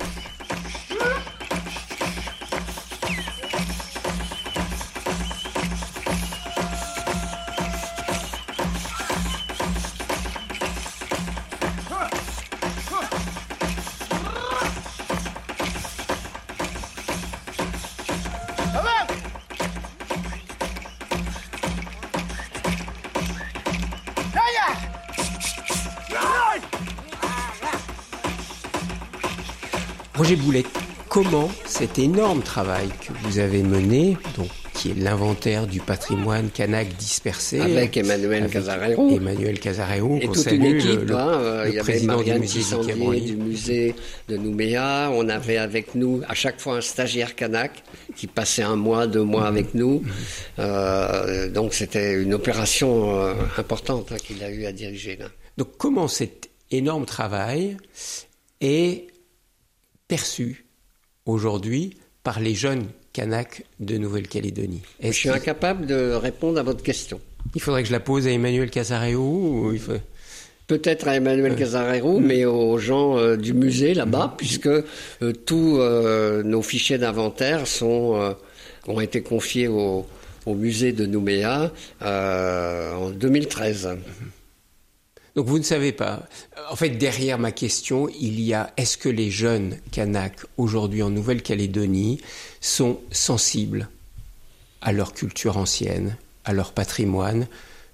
Comment cet énorme travail que vous avez mené, donc qui est l'inventaire du patrimoine kanak dispersé. Avec Emmanuel Casareo. Emmanuel Casareo, et toute une équipe. Le, hein, il y président avait du musée, du musée de Nouméa. On avait avec nous à chaque fois un stagiaire kanak qui passait un mois, deux mois avec nous. Euh, donc c'était une opération euh, importante hein, qu'il a eu à diriger là. Donc comment cet énorme travail est perçu aujourd'hui par les jeunes Kanaks de Nouvelle-Calédonie Je suis incapable de répondre à votre question. Il faudrait que je la pose à Emmanuel Casareo faut... Peut-être à Emmanuel Casarero, mais aux gens euh, du musée là-bas, mm-hmm. puisque euh, tous euh, nos fichiers d'inventaire sont ont été confiés au, au musée de Nouméa en 2013. Donc vous ne savez pas. En fait, derrière ma question, il y a est-ce que les jeunes Kanaks aujourd'hui en Nouvelle-Calédonie sont sensibles à leur culture ancienne, à leur patrimoine,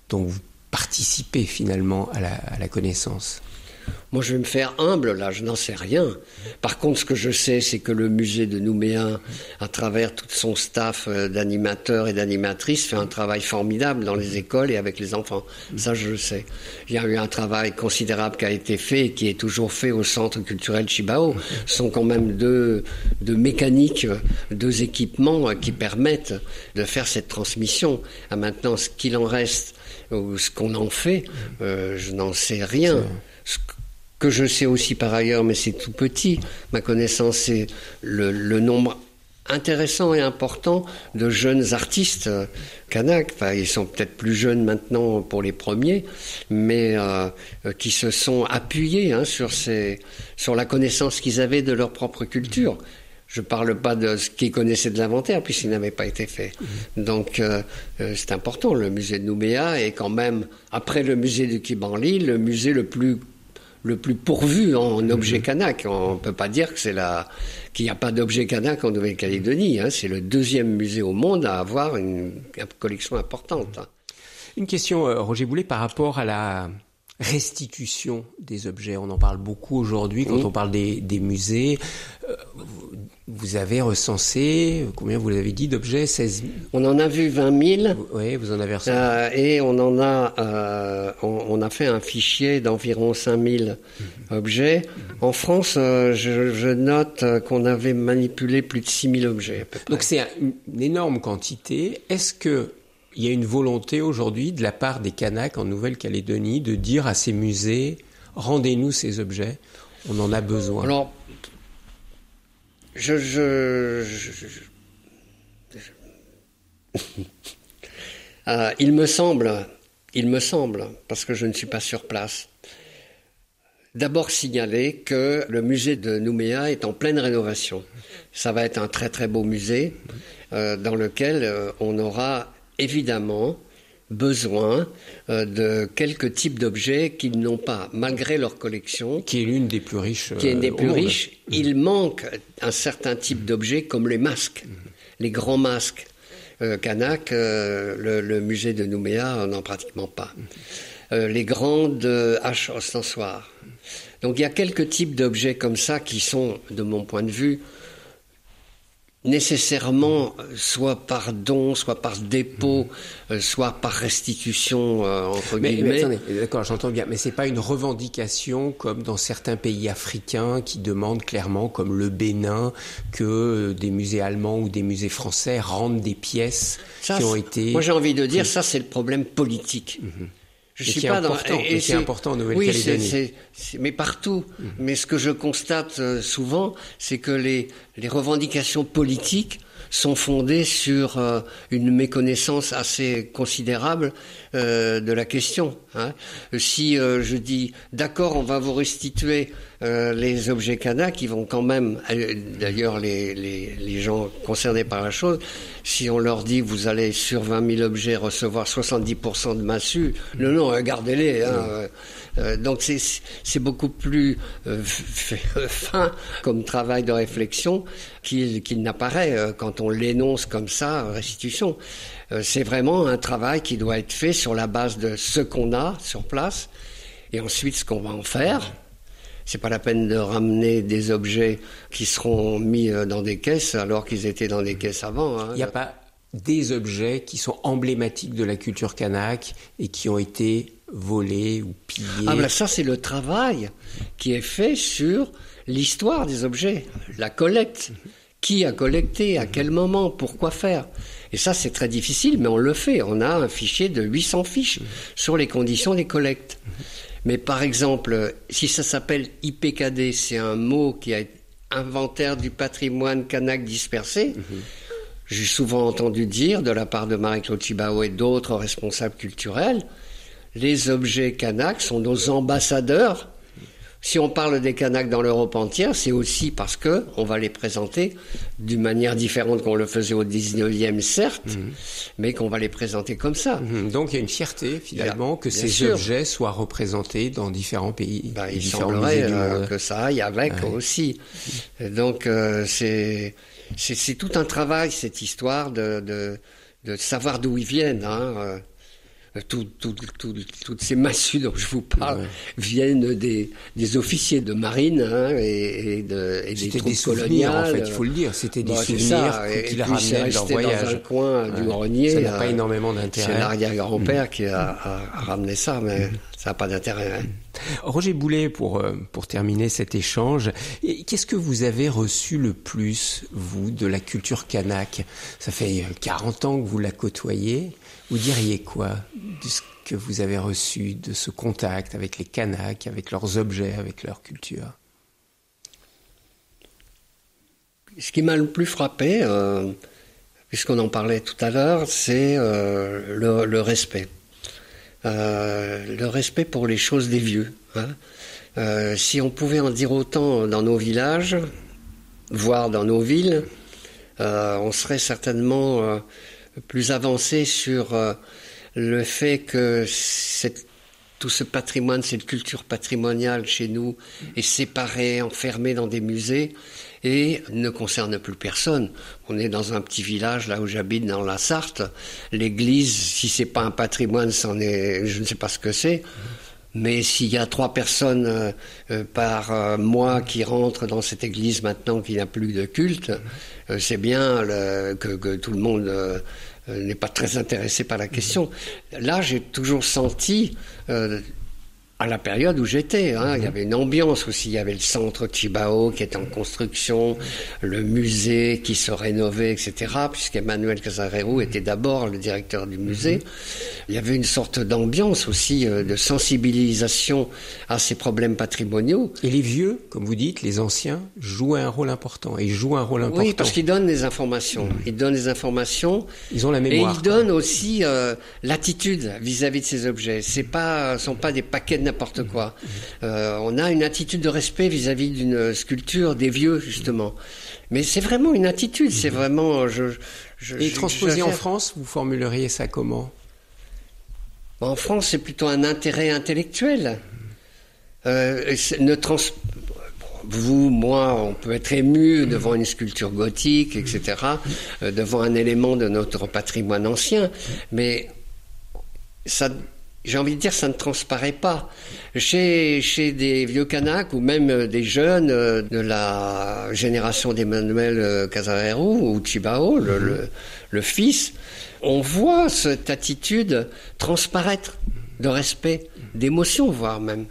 dont vous participez finalement à la, connaissance? Moi, je vais me faire humble, là, je n'en sais rien. Par contre, ce que je sais, c'est que le musée de Nouméa, à travers tout son staff euh, d'animateurs et d'animatrices, fait un travail formidable dans les écoles et avec les enfants. Ça, je le sais. Il y a eu un travail considérable qui a été fait et qui est toujours fait au Centre culturel Chibao. Ce sont quand même deux, mécaniques, deux équipements qui permettent de faire cette transmission. À maintenant, ce qu'il en reste ou ce qu'on en fait, euh, je n'en sais rien que je sais aussi par ailleurs, mais c'est tout petit, ma connaissance, c'est le, nombre intéressant et important de jeunes artistes euh, kanak. Enfin, ils sont peut-être plus jeunes maintenant pour les premiers, mais euh, euh, qui se sont appuyés hein, sur, ces, sur la connaissance qu'ils avaient de leur propre culture. Je ne parle pas de ce qu'ils connaissaient de l'inventaire, puisqu'il n'avait pas été fait. Mmh. Donc, c'est important. Le musée de Nouméa est quand même, après le musée du Kibanli, le musée le plus le plus pourvu en objets kanak. On ne peut pas dire que c'est la qu'il n'y a pas d'objets kanak en Nouvelle-Calédonie. Hein. C'est le deuxième musée au monde à avoir une, collection importante. Une question, euh, Roger Boulet, par rapport à la restitution des objets. On en parle beaucoup aujourd'hui quand on parle des, musées. Euh, vous avez recensé, combien vous l'avez dit, d'objets? 16 On en a vu 20 000. Oui, vous en avez recensé. Euh, et on en a, euh, on, a fait un fichier d'environ 5 000 mhm. objets. En France, euh, je, note qu'on avait manipulé plus de 6 000 objets. Donc c'est une énorme quantité. Est-ce que il y a une volonté aujourd'hui de la part des Kanaks en Nouvelle-Calédonie de dire à ces musées rendez-nous ces objets, on en a besoin. Alors je, euh, il me semble, il me semble, parce que je ne suis pas sur place, d'abord signaler que le musée de Nouméa est en pleine rénovation. Ça va être un très très beau musée euh, dans lequel euh, on aura évidemment besoin euh, de quelques types d'objets qu'ils n'ont pas, malgré leur collection. Qui est l'une des plus riches. Qui est une des euh, plus riches. Il manque un certain type d'objets comme les masques, les grands masques. Euh, Kanak, euh, le, musée de Nouméa n'en pratiquement pas. les grandes haches ostensoires. Donc il y a quelques types d'objets comme ça qui sont, de mon point de vue, nécessairement, soit par don, soit par dépôt, euh, soit par restitution, euh, entre guillemets. d'accord, j'entends bien, mais c'est pas une revendication comme dans certains pays africains qui demandent clairement, comme le Bénin, que euh, des musées allemands ou des musées français rendent des pièces qui ont été... Moi j'ai envie de dire, ça c'est le problème politique. Mhm. Je suis pas important, dans. Et, c'est important en Nouvelle-Calédonie. Oui, mais partout. Mm. Mais ce que je constate euh, souvent, c'est que les, les revendications politiques sont fondées sur euh, une méconnaissance assez considérable euh, de la question. Hein. Si euh, je dis d'accord, on va vous restituer les objets Cana qui vont quand même, d'ailleurs les, les, les, gens concernés par la chose, si on leur dit vous allez sur 20 000 objets recevoir 70% de massue, non, non, gardez-les. Hein, euh, donc c'est beaucoup plus euh, fin comme travail de réflexion qu'il n'apparaît euh, quand on l'énonce comme ça, restitution. c'est vraiment un travail qui doit être fait sur la base de ce qu'on a sur place et ensuite ce qu'on va en faire. C'est pas la peine de ramener des objets qui seront mis dans des caisses alors qu'ils étaient dans des caisses avant. Hein. Il n'y a pas des objets qui sont emblématiques de la culture kanak et qui ont été volés ou pillés. Ah ben ça c'est le travail qui est fait sur l'histoire des objets, la collecte. Qui a collecté, à quel moment, pourquoi faire? Et ça c'est très difficile, mais on le fait. On a un fichier de 800 fiches sur les conditions des collectes. Mais par exemple, si ça s'appelle IPKD, c'est un mot qui a inventaire du patrimoine kanak dispersé. J'ai souvent entendu dire de la part de Marie-Claude Chibao et d'autres responsables culturels, les objets Kanak sont nos ambassadeurs si on parle des Kanaks dans l'Europe entière, c'est aussi parce que on va les présenter d'une manière différente qu'on le faisait au 19e, certes, mhm. mais qu'on va les présenter comme ça. Mhm. Donc il y a une fierté finalement que ces objets soient représentés dans différents pays. Ben, il semblerait euh, que ça aille avec aussi. Donc euh, c'est c'est tout un travail cette histoire de, de, de savoir d'où ils viennent. Hein. Euh. Toutes ces massues dont je vous parle viennent des, des, officiers de marine hein, et, de, et des troupes coloniales. En fait, il faut le dire, c'était des souvenirs qu'ils ramenaient leur voyage. dans un coin du grenier. Ça n'a pas euh, énormément d'intérêt. C'est l'arrière-grand-père mm. qui a, ramené ça, mais ça n'a pas d'intérêt. Hein. Roger Boulet, pour, euh, pour terminer cet échange, qu'est-ce que vous avez reçu le plus, vous, de la culture kanak? Ça fait 40 ans que vous la côtoyez. Vous diriez quoi de ce que vous avez reçu de ce contact avec les Kanaks, avec leurs objets, avec leur culture? Ce qui m'a le plus frappé, euh, puisqu'on en parlait tout à l'heure, c'est euh, le, respect. Euh, le respect pour les choses des vieux. Hein. si on pouvait en dire autant dans nos villages, voire dans nos villes, on serait certainement plus avancé sur euh, le fait que tout ce patrimoine, cette culture patrimoniale chez nous est séparée, enfermée dans des musées et ne concerne plus personne. On est dans un petit village là où j'habite dans la Sarthe. L'église, si c'est pas un patrimoine, c'en est, je ne sais pas ce que c'est. Mais s'il y a trois personnes euh, euh, par mois qui rentrent dans cette église maintenant qu'il n'y a plus de culte, c'est bien que, tout le monde euh, n'est pas très intéressé par la question. Là, j'ai toujours senti euh, à la période où j'étais. Hein, Il y mhm. avait une ambiance aussi. Il y avait le centre Chibao qui était en construction, le musée qui se rénovait, etc. Puisqu'Emmanuel Casarero était d'abord le directeur du musée. Mhm. Il y avait une sorte d'ambiance aussi euh, de sensibilisation à ces problèmes patrimoniaux. Et les vieux, comme vous dites, les anciens, jouaient un rôle important. Et ils jouent un rôle important. Oui, parce qu'ils donnent des informations. Mhm. Ils donnent des informations. Ils ont la mémoire. Et ils donnent aussi euh, l'attitude vis-à-vis de ces objets. C'est pas, sont pas des paquets de n'importe quoi. Euh, on a une attitude de respect vis-à-vis d'une sculpture des vieux, justement. Mais c'est vraiment une attitude, c'est vraiment... Je, je, Et transposé en France, vous formuleriez ça comment? En France, c'est plutôt un intérêt intellectuel. Euh, ne trans vous, moi, on peut être ému devant une sculpture gothique, etc., euh, devant un élément de notre patrimoine ancien, mais ça, j'ai envie de dire, ça ne transparaît pas. Chez, chez des vieux Kanaks ou même euh, des jeunes euh, de la génération d'Emmanuel euh, Casarero ou Chibao, le, le, fils, on voit cette attitude transparaître de respect, d'émotion, voire même.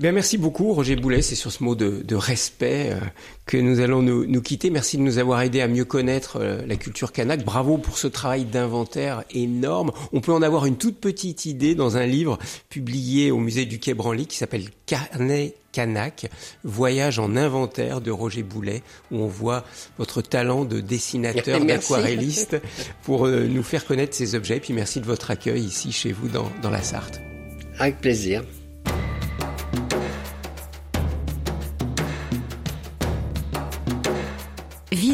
Eh merci beaucoup, Roger Boulet. C'est sur ce mot de, respect euh, que nous allons nous, quitter. Merci de nous avoir aidé à mieux connaître euh, la culture kanak. Bravo pour ce travail d'inventaire énorme. On peut en avoir une toute petite idée dans un livre publié au musée du Quai Branly qui s'appelle Carnet Kanak, voyage en inventaire de Roger Boulet, où on voit votre talent de dessinateur, d'aquarelliste, pour euh, nous faire connaître ces objets. Puis merci de votre accueil ici chez vous dans, dans la Sarthe. Avec plaisir.